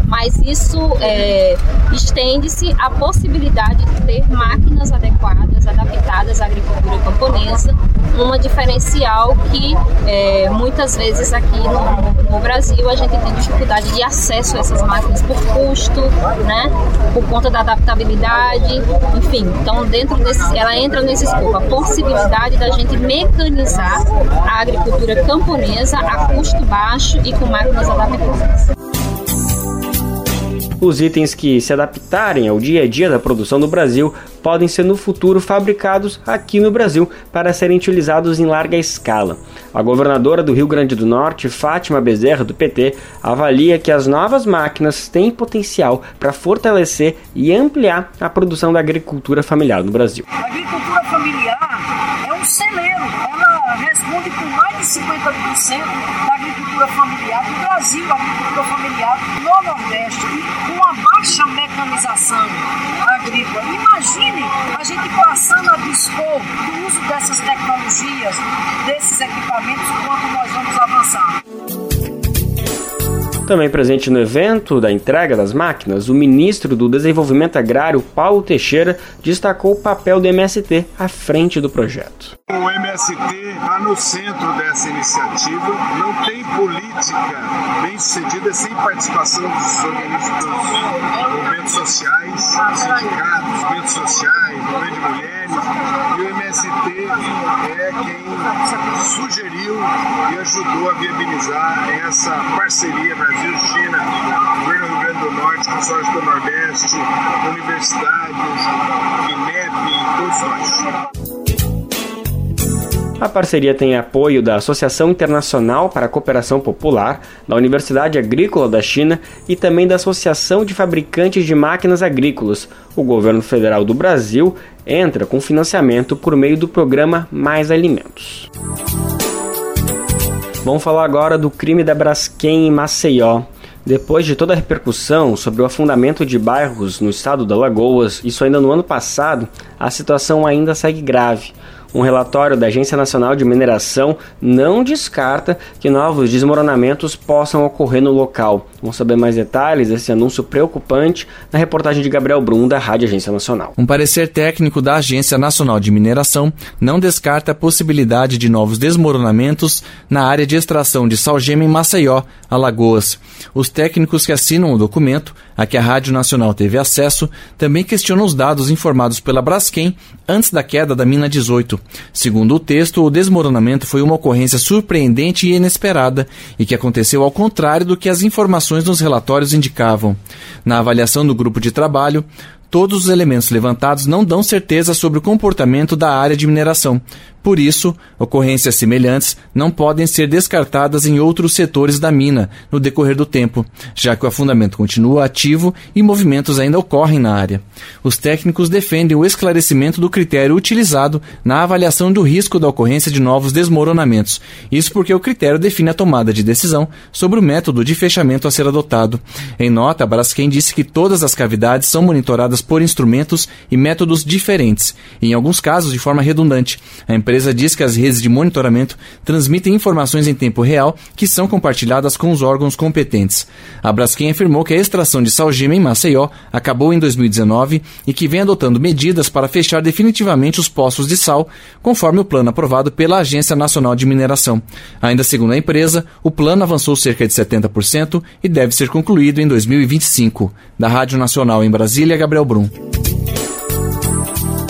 Mas isso é, estende-se à possibilidade de ter máquinas adequadas, adaptadas à agricultura camponesa, uma diferencial que é, muitas vezes aqui no, no Brasil a gente tem dificuldade de acesso a essas máquinas por custo, né? Por conta da adaptabilidade, enfim. Então, dentro desse, ela entra nesse escopo, a possibilidade da gente mecanizar a agricultura camponesa a custo baixo e com máquinas adaptadas. Os itens que se adaptarem ao dia a dia da produção no Brasil podem ser no futuro fabricados aqui no Brasil para serem utilizados em larga escala. A governadora do Rio Grande do Norte, Fátima Bezerra, do PT, avalia que as novas máquinas têm potencial para fortalecer e ampliar a produção da agricultura familiar no Brasil. Agricultura familiar é um celeiro, ela responde por mais de 50% da agricultura familiar do Brasil, a agricultura familiar no Nordeste, com a baixa mecanização agrícola. Imagine a gente passando a dispor do uso dessas tecnologias, desses equipamentos, quanto nós vamos avançar. Também presente no evento da entrega das máquinas, o ministro do Desenvolvimento Agrário, Paulo Teixeira, destacou o papel do MST à frente do projeto. O MST está no centro dessa iniciativa, não tem política bem sucedida sem participação dos organismos movimentos sociais, sindicatos, movimentos sociais, movimento de mulheres, e o MST é quem sugeriu e ajudou a viabilizar essa parceria Brasil-China, governo do Rio Grande do Norte, consórcio do Nordeste, universidades, INEP, todos nós. A parceria tem apoio da Associação Internacional para a Cooperação Popular, da Universidade Agrícola da China e também da Associação de Fabricantes de Máquinas Agrícolas. O governo federal do Brasil entra com financiamento por meio do programa Mais Alimentos. Vamos falar agora do crime da Braskem em Maceió. Depois de toda a repercussão sobre o afundamento de bairros no estado da Lagoas, isso ainda no ano passado, a situação ainda segue grave. Um relatório da Agência Nacional de Mineração não descarta que novos desmoronamentos possam ocorrer no local. Vamos saber mais detalhes desse anúncio preocupante na reportagem de Gabriel Brum, da Rádio Agência Nacional. Um parecer técnico da Agência Nacional de Mineração não descarta a possibilidade de novos desmoronamentos na área de extração de salgema em Maceió, Alagoas. Os técnicos que assinam o documento, a que a Rádio Nacional teve acesso, também questionam os dados informados pela Braskem antes da queda da mina 18. Segundo o texto, o desmoronamento foi uma ocorrência surpreendente e inesperada e que aconteceu ao contrário do que as informações nos relatórios indicavam. Na avaliação do grupo de trabalho, todos os elementos levantados não dão certeza sobre o comportamento da área de mineração, por isso, ocorrências semelhantes não podem ser descartadas em outros setores da mina no decorrer do tempo, já que o afundamento continua ativo e movimentos ainda ocorrem na área. Os técnicos defendem o esclarecimento do critério utilizado na avaliação do risco da ocorrência de novos desmoronamentos. Isso porque o critério define a tomada de decisão sobre o método de fechamento a ser adotado. Em nota, Braskem disse que todas as cavidades são monitoradas por instrumentos e métodos diferentes, em alguns casos de forma redundante. A empresa empresa diz que as redes de monitoramento transmitem informações em tempo real que são compartilhadas com os órgãos competentes. A Braskem afirmou que a extração de salgema em Maceió acabou em 2019 e que vem adotando medidas para fechar definitivamente os poços de sal, conforme o plano aprovado pela Agência Nacional de Mineração. Ainda segundo a empresa, o plano avançou cerca de 70% e deve ser concluído em 2025. Da Rádio Nacional em Brasília, Gabriel Brum.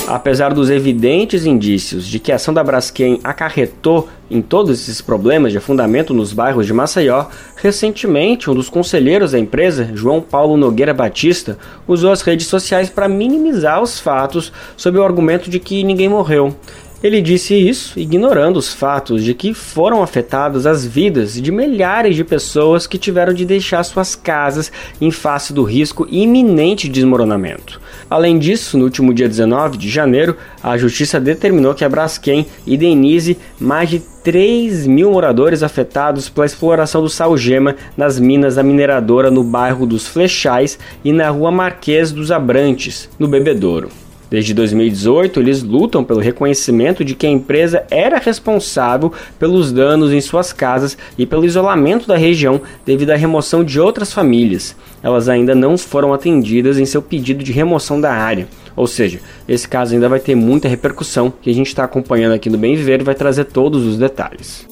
Apesar dos evidentes indícios de que a ação da Braskem acarretou em todos esses problemas de afundamento nos bairros de Maceió, recentemente um dos conselheiros da empresa, João Paulo Nogueira Batista, usou as redes sociais para minimizar os fatos sob o argumento de que ninguém morreu. Ele disse isso ignorando os fatos de que foram afetadas as vidas de milhares de pessoas que tiveram de deixar suas casas em face do risco iminente de desmoronamento. Além disso, no último dia 19 de janeiro, a Justiça determinou que a Braskem indenize mais de 3 mil moradores afetados pela exploração do salgema nas minas da mineradora no bairro dos Flechais e na rua Marquês dos Abrantes, no Bebedouro. Desde 2018, eles lutam pelo reconhecimento de que a empresa era responsável pelos danos em suas casas e pelo isolamento da região devido à remoção de outras famílias. Elas ainda não foram atendidas em seu pedido de remoção da área. Ou seja, esse caso ainda vai ter muita repercussão que a gente está acompanhando aqui no Bem Viver e vai trazer todos os detalhes.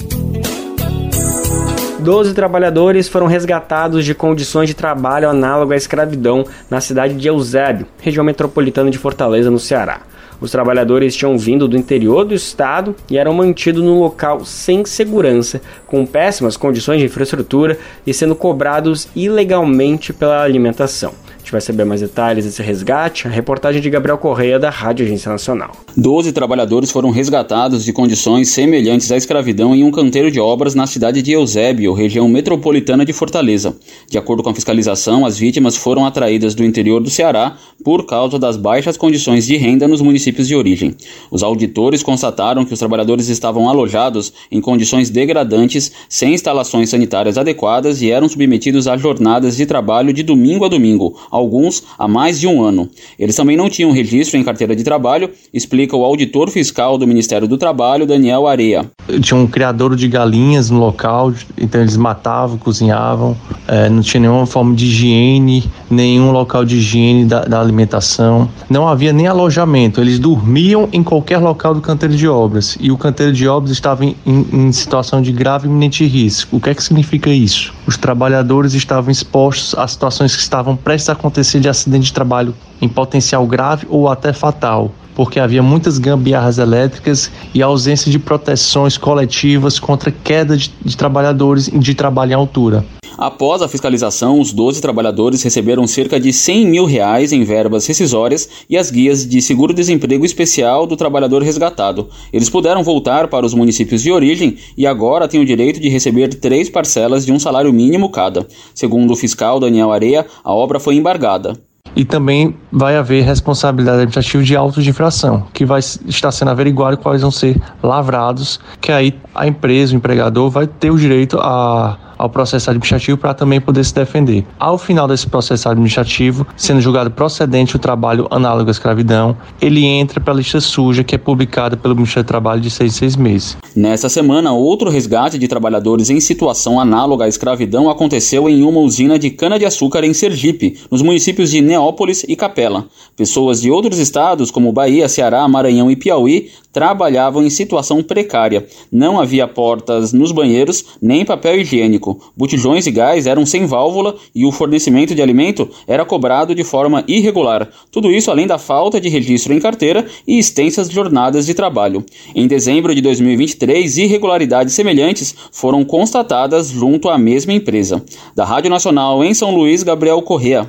Doze trabalhadores foram resgatados de condições de trabalho análogo à escravidão na cidade de Eusébio, região metropolitana de Fortaleza, no Ceará. Os trabalhadores tinham vindo do interior do estado e eram mantidos num local sem segurança, com péssimas condições de infraestrutura e sendo cobrados ilegalmente pela alimentação. Gente vai saber mais detalhes desse resgate, a reportagem de Gabriel Correia, da Rádio Agência Nacional. Doze trabalhadores foram resgatados de condições semelhantes à escravidão em um canteiro de obras na cidade de Eusébio, região metropolitana de Fortaleza. De acordo com a fiscalização, as vítimas foram atraídas do interior do Ceará por causa das baixas condições de renda nos municípios de origem. Os auditores constataram que os trabalhadores estavam alojados em condições degradantes, sem instalações sanitárias adequadas e eram submetidos a jornadas de trabalho de domingo a domingo, alguns há mais de um ano. Eles também não tinham registro em carteira de trabalho, explica o auditor fiscal do Ministério do Trabalho, Daniel Areia. Tinha um criador de galinhas no local, então eles matavam, cozinhavam, é, não tinha nenhuma forma de higiene, nenhum local de higiene da, da alimentação, não havia nem alojamento, eles dormiam em qualquer local do canteiro de obras e o canteiro de obras estava em, em, em situação de grave iminente risco. O que é que significa isso? Os trabalhadores estavam expostos a situações que estavam prestes a acontecer de acidente de trabalho em potencial grave ou até fatal porque havia muitas gambiarras elétricas e ausência de proteções coletivas contra queda de, de trabalhadores de trabalho em altura. Após a fiscalização, os 12 trabalhadores receberam cerca de 100 mil reais em verbas rescisórias e as guias de seguro-desemprego especial do trabalhador resgatado. Eles puderam voltar para os municípios de origem e agora têm o direito de receber três parcelas de um salário mínimo cada. Segundo o fiscal Daniel Areia, a obra foi embargada e também vai haver responsabilidade administrativa de autos de infração, que vai estar sendo averiguado quais vão ser lavrados, que aí a empresa, o empregador, vai ter o direito a ao processo administrativo para também poder se defender. Ao final desse processo administrativo, sendo julgado procedente o trabalho análogo à escravidão, ele entra para a lista suja que é publicada pelo Ministério do Trabalho de seis em seis meses. Nessa semana, outro resgate de trabalhadores em situação análoga à escravidão aconteceu em uma usina de cana-de-açúcar em Sergipe, nos municípios de Neópolis e Capela. Pessoas de outros estados, como Bahia, Ceará, Maranhão e Piauí, trabalhavam em situação precária. Não havia portas nos banheiros nem papel higiênico. Botijões e gás eram sem válvula e o fornecimento de alimento era cobrado de forma irregular. Tudo isso além da falta de registro em carteira e extensas jornadas de trabalho. Em dezembro de 2023, irregularidades semelhantes foram constatadas junto à mesma empresa. Da Rádio Nacional em São Luís, Gabriel Correa.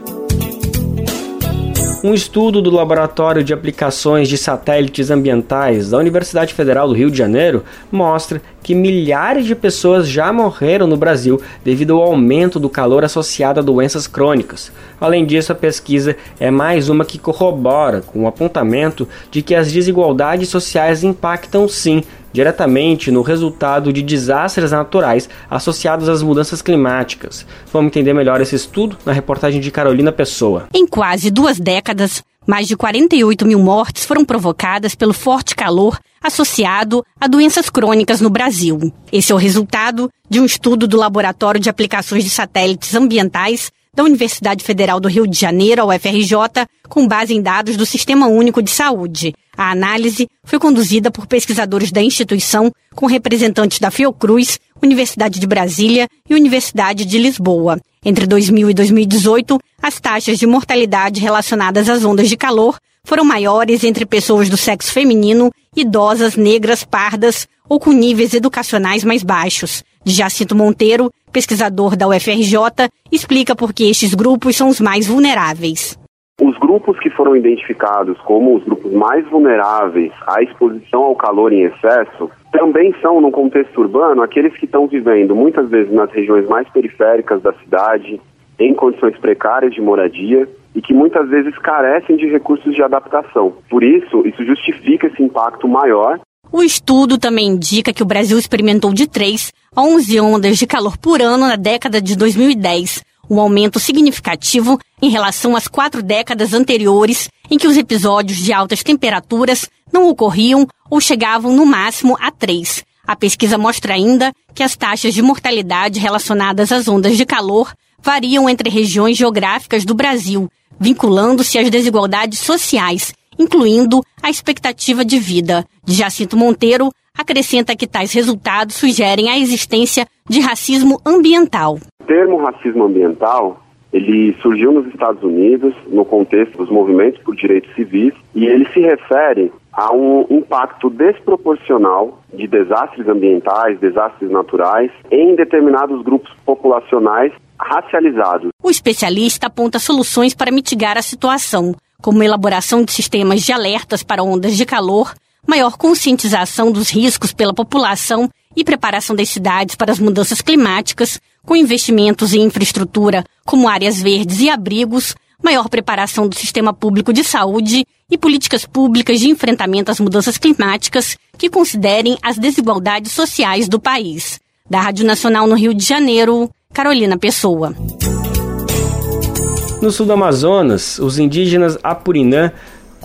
Um estudo do Laboratório de Aplicações de Satélites Ambientais da Universidade Federal do Rio de Janeiro mostra que milhares de pessoas já morreram no Brasil devido ao aumento do calor associado a doenças crônicas. Além disso, a pesquisa é mais uma que corrobora com o apontamento de que as desigualdades sociais impactam sim diretamente no resultado de desastres naturais associados às mudanças climáticas. Vamos entender melhor esse estudo na reportagem de Carolina Pessoa. Em quase duas décadas, mais de 48 mil mortes foram provocadas pelo forte calor associado a doenças crônicas no Brasil. Esse é o resultado de um estudo do Laboratório de Aplicações de Satélites Ambientais da Universidade Federal do Rio de Janeiro, a UFRJ, com base em dados do Sistema Único de Saúde. A análise foi conduzida por pesquisadores da instituição, com representantes da Fiocruz, Universidade de Brasília e Universidade de Lisboa. Entre 2000 e 2018, as taxas de mortalidade relacionadas às ondas de calor foram maiores entre pessoas do sexo feminino, idosas, negras, pardas ou com níveis educacionais mais baixos. Jacinto Monteiro, pesquisador da UFRJ, explica por que estes grupos são os mais vulneráveis. Os grupos que foram identificados como os grupos mais vulneráveis à exposição ao calor em excesso também são, no contexto urbano, aqueles que estão vivendo muitas vezes nas regiões mais periféricas da cidade, em condições precárias de moradia e que muitas vezes carecem de recursos de adaptação. Por isso, isso justifica esse impacto maior. O estudo também indica que o Brasil experimentou de 3 a 11 ondas de calor por ano na década de 2010, um aumento significativo em relação às quatro décadas anteriores, em que os episódios de altas temperaturas não ocorriam ou chegavam no máximo a três. A pesquisa mostra ainda que as taxas de mortalidade relacionadas às ondas de calor variam entre regiões geográficas do Brasil, vinculando-se às desigualdades sociais, incluindo a expectativa de vida. De Jacinto Monteiro acrescenta que tais resultados sugerem a existência de racismo ambiental. O termo racismo ambiental ele surgiu nos Estados Unidos no contexto dos movimentos por direitos civis e ele se refere há um impacto desproporcional de desastres ambientais, desastres naturais em determinados grupos populacionais racializados. O especialista aponta soluções para mitigar a situação, como elaboração de sistemas de alertas para ondas de calor, maior conscientização dos riscos pela população e preparação das cidades para as mudanças climáticas, com investimentos em infraestrutura como áreas verdes e abrigos, maior preparação do sistema público de saúde e políticas públicas de enfrentamento às mudanças climáticas que considerem as desigualdades sociais do país. Da Rádio Nacional no Rio de Janeiro, Carolina Pessoa. No sul do Amazonas, os indígenas Apurinã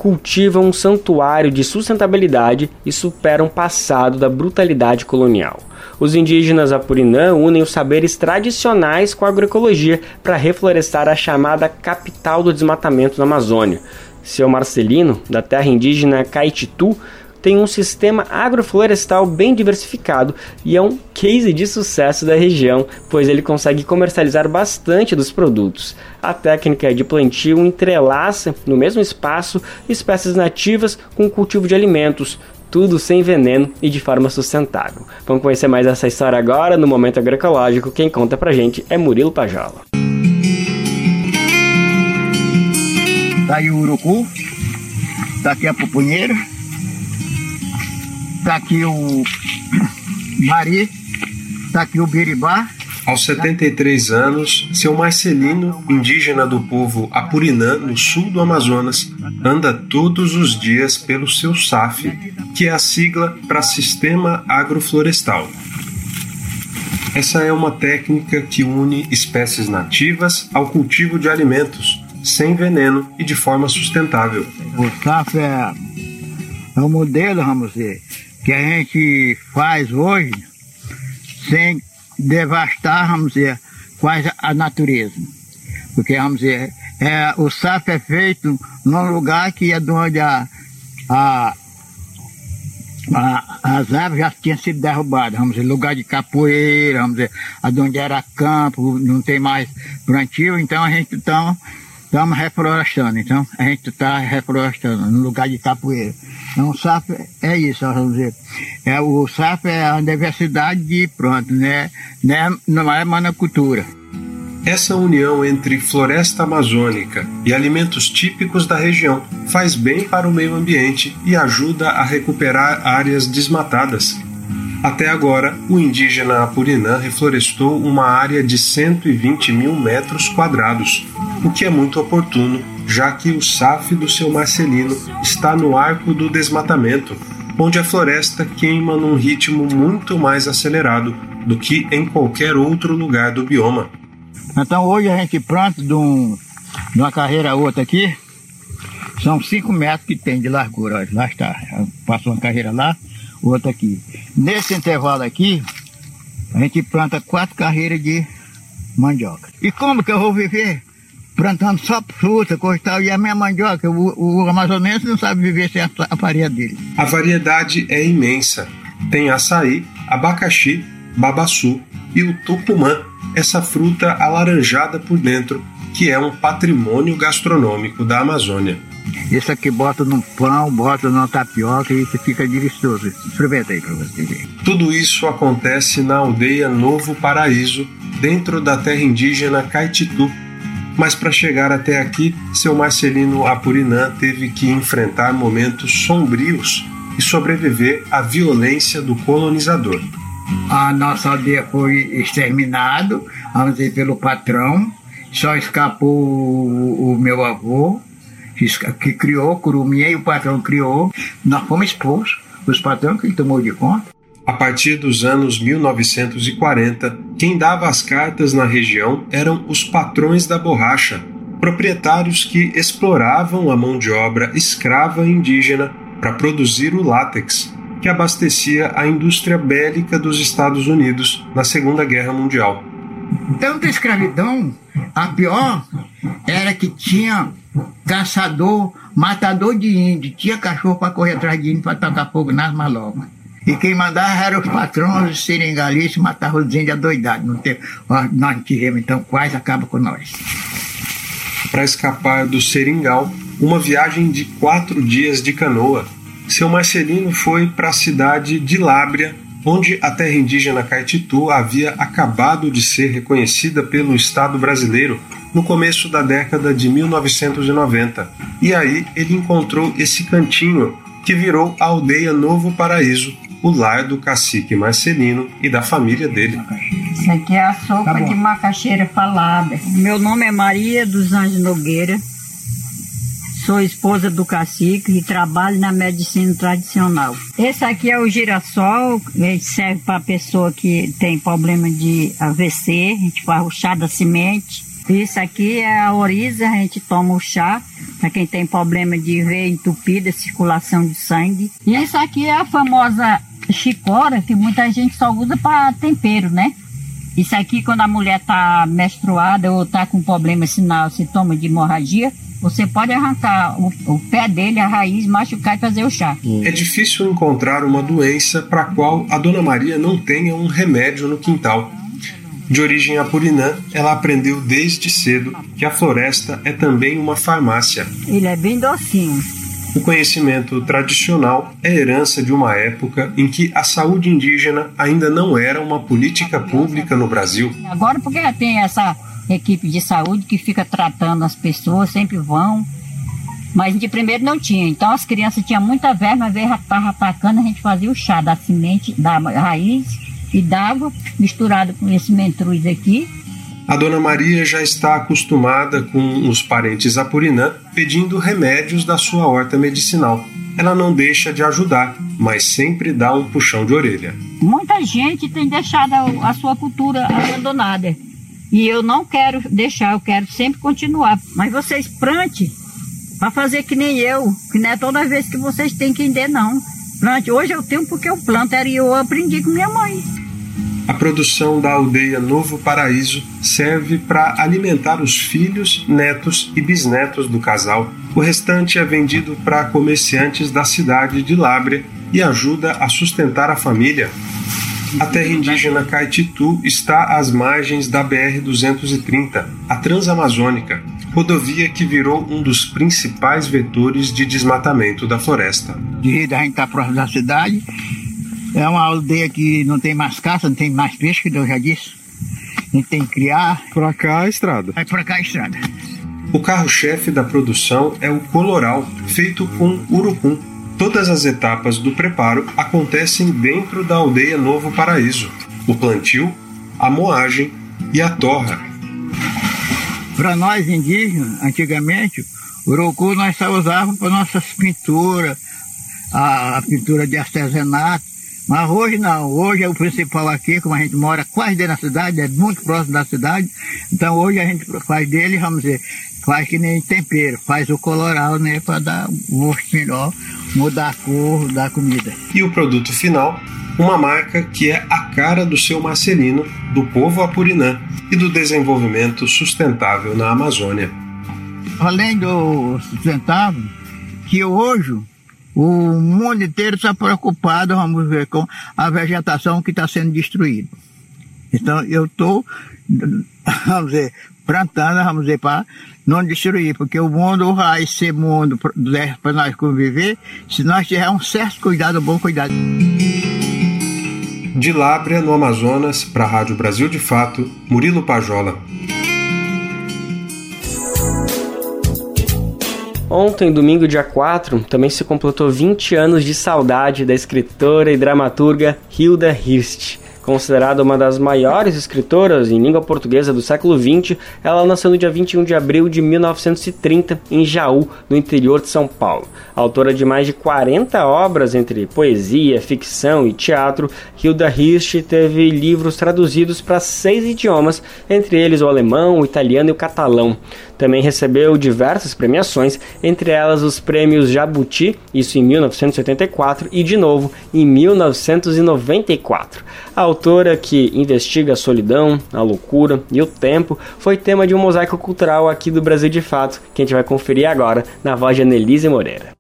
cultivam um santuário de sustentabilidade e superam o passado da brutalidade colonial. Os indígenas Apurinã unem os saberes tradicionais com a agroecologia para reflorestar a chamada capital do desmatamento na Amazônia. Seu Marcelino, da terra indígena Caititu, tem um sistema agroflorestal bem diversificado e é um case de sucesso da região, pois ele consegue comercializar bastante dos produtos. A técnica de plantio entrelaça no mesmo espaço espécies nativas com o cultivo de alimentos, tudo sem veneno e de forma sustentável. Vamos conhecer mais essa história agora no Momento Agroecológico. Quem conta pra gente é Murilo Pajola. Tá aí o urucu, tá aqui a pupunheira, tá aqui o mari, tá aqui o biribá, aos 73 anos, seu Marcelino, indígena do povo Apurinã, no sul do Amazonas, anda todos os dias pelo seu SAF, que é a sigla para Sistema Agroflorestal. Essa é uma técnica que une espécies nativas ao cultivo de alimentos, sem veneno e de forma sustentável. O SAF é, é um modelo, vamos dizer, que a gente faz hoje sem devastar, vamos dizer, quase a natureza. Porque, vamos dizer, é, o SAF é feito num lugar que é de onde a, a, a, as árvores já tinham sido derrubadas, vamos dizer, lugar de capoeira, vamos dizer, onde era campo, não tem mais plantio, então a gente então estamos reflorestando, então a gente está reflorestando no lugar de capoeira. Então o SAF é isso, vamos dizer. É, o SAF é a diversidade de pronto, né? né? Não é monocultura. Essa união entre floresta amazônica e alimentos típicos da região faz bem para o meio ambiente e ajuda a recuperar áreas desmatadas. Até agora, o indígena Apurinã reflorestou uma área de 120 mil metros quadrados, o que é muito oportuno, já que o SAF do seu Marcelino está no arco do desmatamento, onde a floresta queima num ritmo muito mais acelerado do que em qualquer outro lugar do bioma. Então hoje a gente planta de, um, de uma carreira a outra aqui, são 5 metros que tem de largura, lá está, passou uma carreira lá, outra aqui. Nesse intervalo aqui, a gente planta quatro carreiras de mandioca. E como que eu vou viver? Plantando só fruta, coisa tal, e a minha mandioca, o, o amazonense não sabe viver sem a, a farinha dele. A variedade é imensa. Tem açaí, abacaxi, babaçu e o tucumã, essa fruta alaranjada por dentro, que é um patrimônio gastronômico da Amazônia. Isso aqui bota no pão, bota na tapioca e isso fica delicioso. Experimenta aí para você ver. Tudo isso acontece na aldeia Novo Paraíso, dentro da terra indígena Caititu. Mas para chegar até aqui, seu Marcelino Apurinã teve que enfrentar momentos sombrios e sobreviver à violência do colonizador. A nossa aldeia foi exterminada, vamos dizer, pelo patrão. Só escapou o meu avô, que criou, Curumim e o patrão criou, nós fomos expostos, os patrões que tomou de conta. A partir dos anos 1940, quem dava as cartas na região eram os patrões da borracha, proprietários que exploravam a mão de obra escrava indígena para produzir o látex, que abastecia a indústria bélica dos Estados Unidos na Segunda Guerra Mundial. Tanta escravidão, a pior era que tinha caçador, matador de índio, tinha cachorro para correr atrás de índio para tocar fogo nas malocas. E quem mandava eram os patrões os seringalistas, matavam os índios adoidados. Não tem, nós tivemos, então quase acaba com nós. Para escapar do seringal, uma viagem de quatro dias de canoa. seu Marcelino foi para a cidade de Lábrea, onde a terra indígena Caetitu havia acabado de ser reconhecida pelo Estado brasileiro no começo da década de 1990. E aí ele encontrou esse cantinho que virou a aldeia Novo Paraíso, o lar do cacique Marcelino e da família dele. Isso aqui é a sopa tá de macaxeira falada. Meu nome é Maria dos Anjos Nogueira. Sou esposa do cacique e trabalho na medicina tradicional. Esse aqui é o girassol, ele serve para pessoa que tem problema de AVC, a gente faz o chá da semente. Isso aqui é a oriza, a gente toma o chá para quem tem problema de veia entupida, circulação de sangue. E isso aqui é a famosa chicora, que muita gente só usa para tempero, né? Isso aqui, quando a mulher tá menstruada ou tá com problema sinal, sintoma de hemorragia, você pode arrancar o, o, pé dele, a raiz, machucar e fazer o chá. É difícil encontrar uma doença para a qual a Dona Maria não tenha um remédio no quintal. De origem apurinã, ela aprendeu desde cedo que a floresta é também uma farmácia. Ele é bem docinho. O conhecimento tradicional é herança de uma época em que a saúde indígena ainda não era uma política pública no Brasil. Agora, porque tem essa equipe de saúde que fica tratando as pessoas, sempre vão. Mas de primeiro não tinha. Então as crianças tinham muita verma, estava atacando, a gente fazia o chá da semente, da raiz e d'água, misturado com esse mentruz aqui. A dona Maria já está acostumada com os parentes apurinã pedindo remédios da sua horta medicinal. Ela não deixa de ajudar, mas sempre dá um puxão de orelha. Muita gente tem deixado a sua cultura abandonada. E eu não quero deixar, eu quero sempre continuar. Mas vocês plante para fazer que nem eu, que não é toda vez que vocês têm que entender, não. Plante. Hoje eu tenho porque eu planto, e eu aprendi com minha mãe. A produção da aldeia Novo Paraíso serve para alimentar os filhos, netos e bisnetos do casal. O restante é vendido para comerciantes da cidade de Lábrea e ajuda a sustentar a família. A terra indígena Caetitu está às margens da BR-230, a Transamazônica, rodovia que virou um dos principais vetores de desmatamento da floresta. De a gente está próximo da cidade, é uma aldeia que não tem mais caça, não tem mais peixe, que eu já disse. A gente tem que criar. Para cá a estrada. É para cá a estrada. O carro-chefe da produção é o coloral, feito com urucum, Todas as etapas do preparo acontecem dentro da aldeia Novo Paraíso: o plantio, a moagem e a torra. Para nós indígenas, antigamente, o urucu nós só usávamos para nossas pinturas, a, a pintura de artesanato, mas hoje não, hoje é o principal aqui, como a gente mora quase dentro da cidade, é muito próximo da cidade, então hoje a gente faz dele, vamos dizer, faz que nem tempero, faz o coloral, né, para dar um gosto melhor, mudar a cor da comida. E o produto final, uma marca que é a cara do seu Marcelino, do povo apurinã e do desenvolvimento sustentável na Amazônia. Além do sustentável, que hoje o mundo inteiro está preocupado, vamos ver, com a vegetação que está sendo destruída. Então eu estou, vamos dizer, plantando, vamos dizer, para não destruir, porque o mundo vai ser mundo para nós conviver se nós tivermos um certo cuidado, um bom cuidado. De Lábrea, no Amazonas, para a Rádio Brasil de Fato, Murilo Pajola. Ontem, domingo, dia 4, também se completou 20 anos de saudade da escritora e dramaturga Hilda Hirst. Considerada uma das maiores escritoras em língua portuguesa do século XX, ela nasceu no dia 21 de abril de 1930 em Jaú, no interior de São Paulo. Autora de mais de 40 obras entre poesia, ficção e teatro, Hilda Hirsch teve livros traduzidos para seis idiomas, entre eles o alemão, o italiano e o catalão. Também recebeu diversas premiações, entre elas os prêmios Jabuti, isso em 1984 e de novo em 1994. A autora que investiga a solidão, a loucura e o tempo foi tema de um mosaico cultural aqui do Brasil de Fato, que a gente vai conferir agora na voz de Annelise Moreira.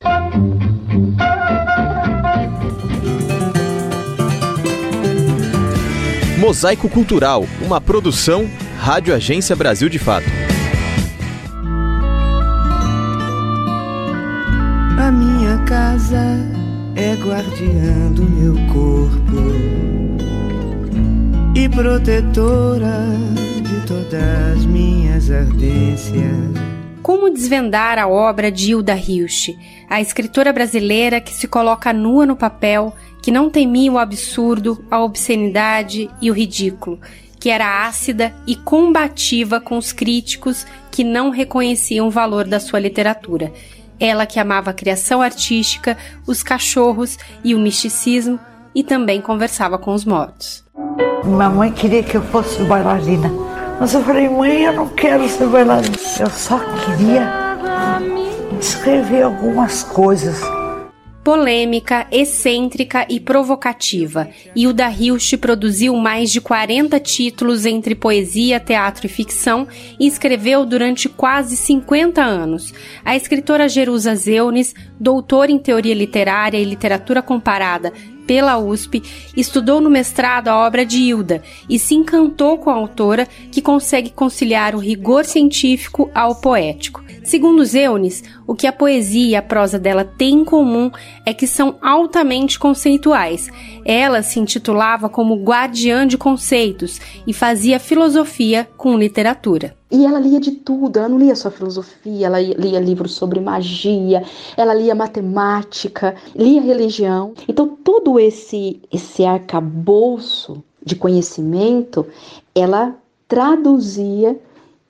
Mosaico Cultural, uma produção Rádio Agência Brasil de Fato. Minha casa é guardiã do meu corpo e protetora de todas minhas ardências. Como desvendar a obra de Hilda Hilst, a escritora brasileira que se coloca nua no papel, que não temia o absurdo, a obscenidade e o ridículo, que era ácida e combativa com os críticos que não reconheciam o valor da sua literatura. Ela que amava a criação artística, os cachorros e o misticismo e também conversava com os mortos. Mamãe queria que eu fosse bailarina, mas eu falei, mãe, eu não quero ser bailarina. Eu só queria escrever algumas coisas polêmica, excêntrica e provocativa. Hilda Hilst produziu mais de 40 títulos entre poesia, teatro e ficção e escreveu durante quase 50 anos. A escritora Jerusa Zeunes, doutora em teoria literária e literatura comparada pela USP, estudou no mestrado a obra de Hilda e se encantou com a autora que consegue conciliar o rigor científico ao poético. Segundo Zeunes, o que a poesia e a prosa dela têm em comum é que são altamente conceituais. Ela se intitulava como guardiã de conceitos e fazia filosofia com literatura. E ela lia de tudo, ela não lia só filosofia, ela lia livros sobre magia, ela lia matemática, lia religião. Então todo esse esse arcabouço de conhecimento, ela traduzia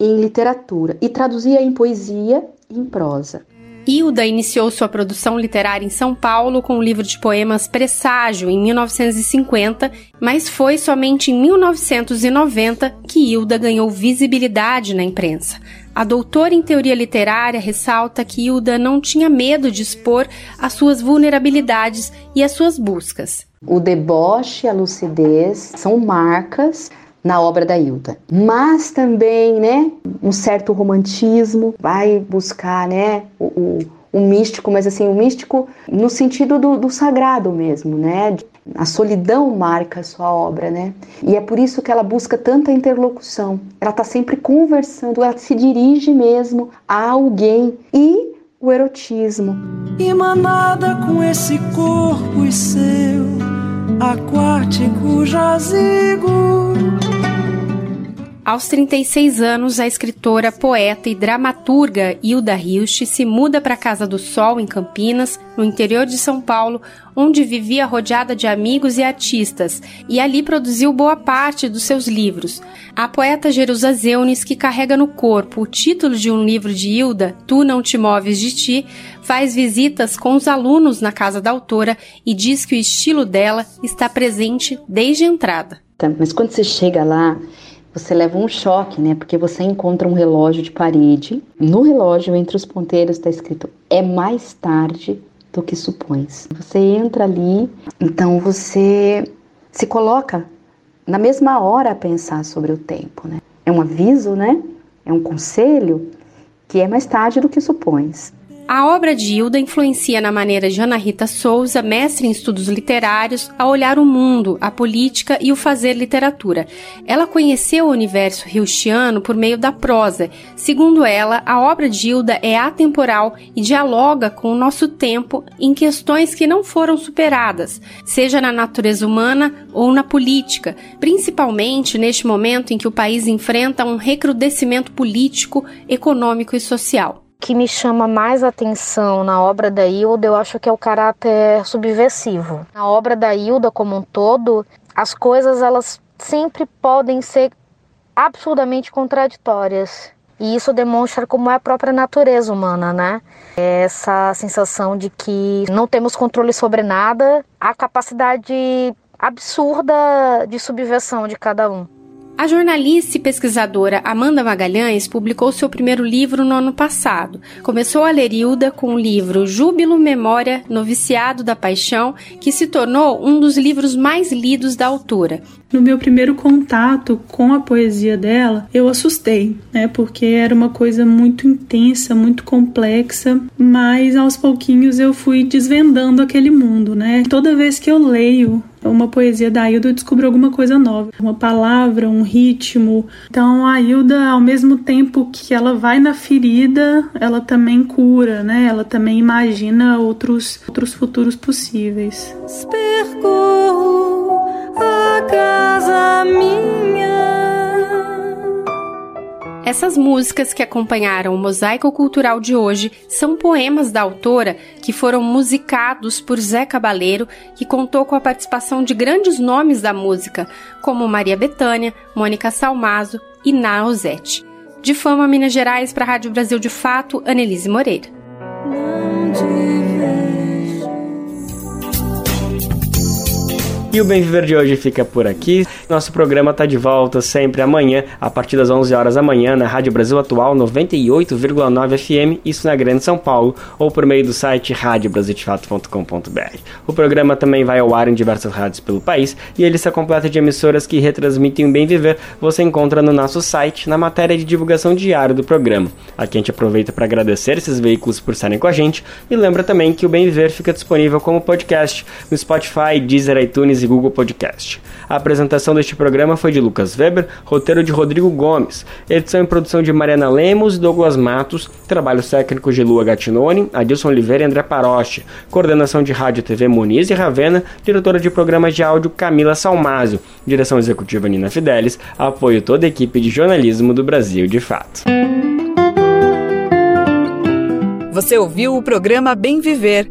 em literatura e traduzia em poesia e em prosa. Hilda iniciou sua produção literária em São Paulo com o livro de poemas Presságio, em 1950, mas foi somente em 1990 que Hilda ganhou visibilidade na imprensa. A doutora em teoria literária ressalta que Hilda não tinha medo de expor as suas vulnerabilidades e as suas buscas. O deboche e a lucidez são marcas na obra da Hilda. Mas também, né, um certo romantismo, vai buscar, né, o, o, o místico, mas assim, o místico no sentido do, do sagrado mesmo, né, a solidão marca a sua obra, né? E é por isso que ela busca tanta interlocução. Ela está sempre conversando, ela se dirige mesmo a alguém e o erotismo. Emanada com esse corpo e seu aquático jazigo aos 36 anos, a escritora, poeta e dramaturga Hilda Hilst se muda para a Casa do Sol, em Campinas, no interior de São Paulo, onde vivia rodeada de amigos e artistas, e ali produziu boa parte dos seus livros. A poeta Jerusa Zeunes, que carrega no corpo o título de um livro de Hilda, Tu Não Te Moves de Ti, faz visitas com os alunos na casa da autora e diz que o estilo dela está presente desde a entrada. Mas quando você chega lá, você leva um choque, né? Porque você encontra um relógio de parede. No relógio, entre os ponteiros, está escrito: é mais tarde do que supões. Você entra ali, então você se coloca na mesma hora a pensar sobre o tempo, né? É um aviso, né? É um conselho que é mais tarde do que supões. A obra de Hilda influencia na maneira de Ana Rita Souza, mestre em estudos literários, a olhar o mundo, a política e o fazer literatura. Ela conheceu o universo hilstiano por meio da prosa. Segundo ela, a obra de Hilda é atemporal e dialoga com o nosso tempo em questões que não foram superadas, seja na natureza humana ou na política, principalmente neste momento em que o país enfrenta um recrudescimento político, econômico e social que me chama mais atenção na obra da Hilda, eu acho que é o caráter subversivo. Na obra da Hilda como um todo, as coisas elas sempre podem ser absurdamente contraditórias. E isso demonstra como é a própria natureza humana, né? Essa sensação de que não temos controle sobre nada, a capacidade absurda de subversão de cada um. A jornalista e pesquisadora Amanda Magalhães publicou seu primeiro livro no ano passado. Começou a ler Hilda com o livro Júbilo, Memória, Noviciado da Paixão, que se tornou um dos livros mais lidos da autora. No meu primeiro contato com a poesia dela, eu assustei, né? Porque era uma coisa muito intensa, muito complexa, mas aos pouquinhos eu fui desvendando aquele mundo, né? Toda vez que eu leio uma poesia da Ailda eu descubro alguma coisa nova, uma palavra, um ritmo. Então a Ailda, ao mesmo tempo que ela vai na ferida, ela também cura, né? Ela também imagina outros, outros futuros possíveis. Percorro a casa minha. Essas músicas que acompanharam o mosaico cultural de hoje são poemas da autora que foram musicados por Zé Cabaleiro, que contou com a participação de grandes nomes da música, como Maria Bethânia, Mônica Salmazo e Nausete. De Fama, Minas Gerais, para a Rádio Brasil de Fato, Anelise Moreira. E o Bem Viver de hoje fica por aqui. Nosso programa está de volta sempre amanhã, a partir das 11 horas da manhã, na Rádio Brasil Atual 98,9 FM, isso na Grande São Paulo, ou por meio do site radiobrasildefato.com.br. O programa também vai ao ar em diversas rádios pelo país e ele está completo de emissoras que retransmitem o Bem Viver. Você encontra no nosso site, na matéria de divulgação diária do programa. Aqui a gente aproveita para agradecer esses veículos por estarem com a gente e lembra também que o Bem Viver fica disponível como podcast no Spotify, Deezer, iTunes e Google Podcast. A apresentação deste programa foi de Lucas Weber, roteiro de Rodrigo Gomes, edição e produção de Mariana Lemos e Douglas Matos, trabalhos técnicos de Lua Gatinoni, Adilson Oliveira e André Paroche, coordenação de rádio e TV Muniz e Ravena, diretora de programas de áudio Camila Salmásio, direção executiva Nina Fidelis, apoio toda a equipe de jornalismo do Brasil de Fato. Você ouviu o programa Bem Viver,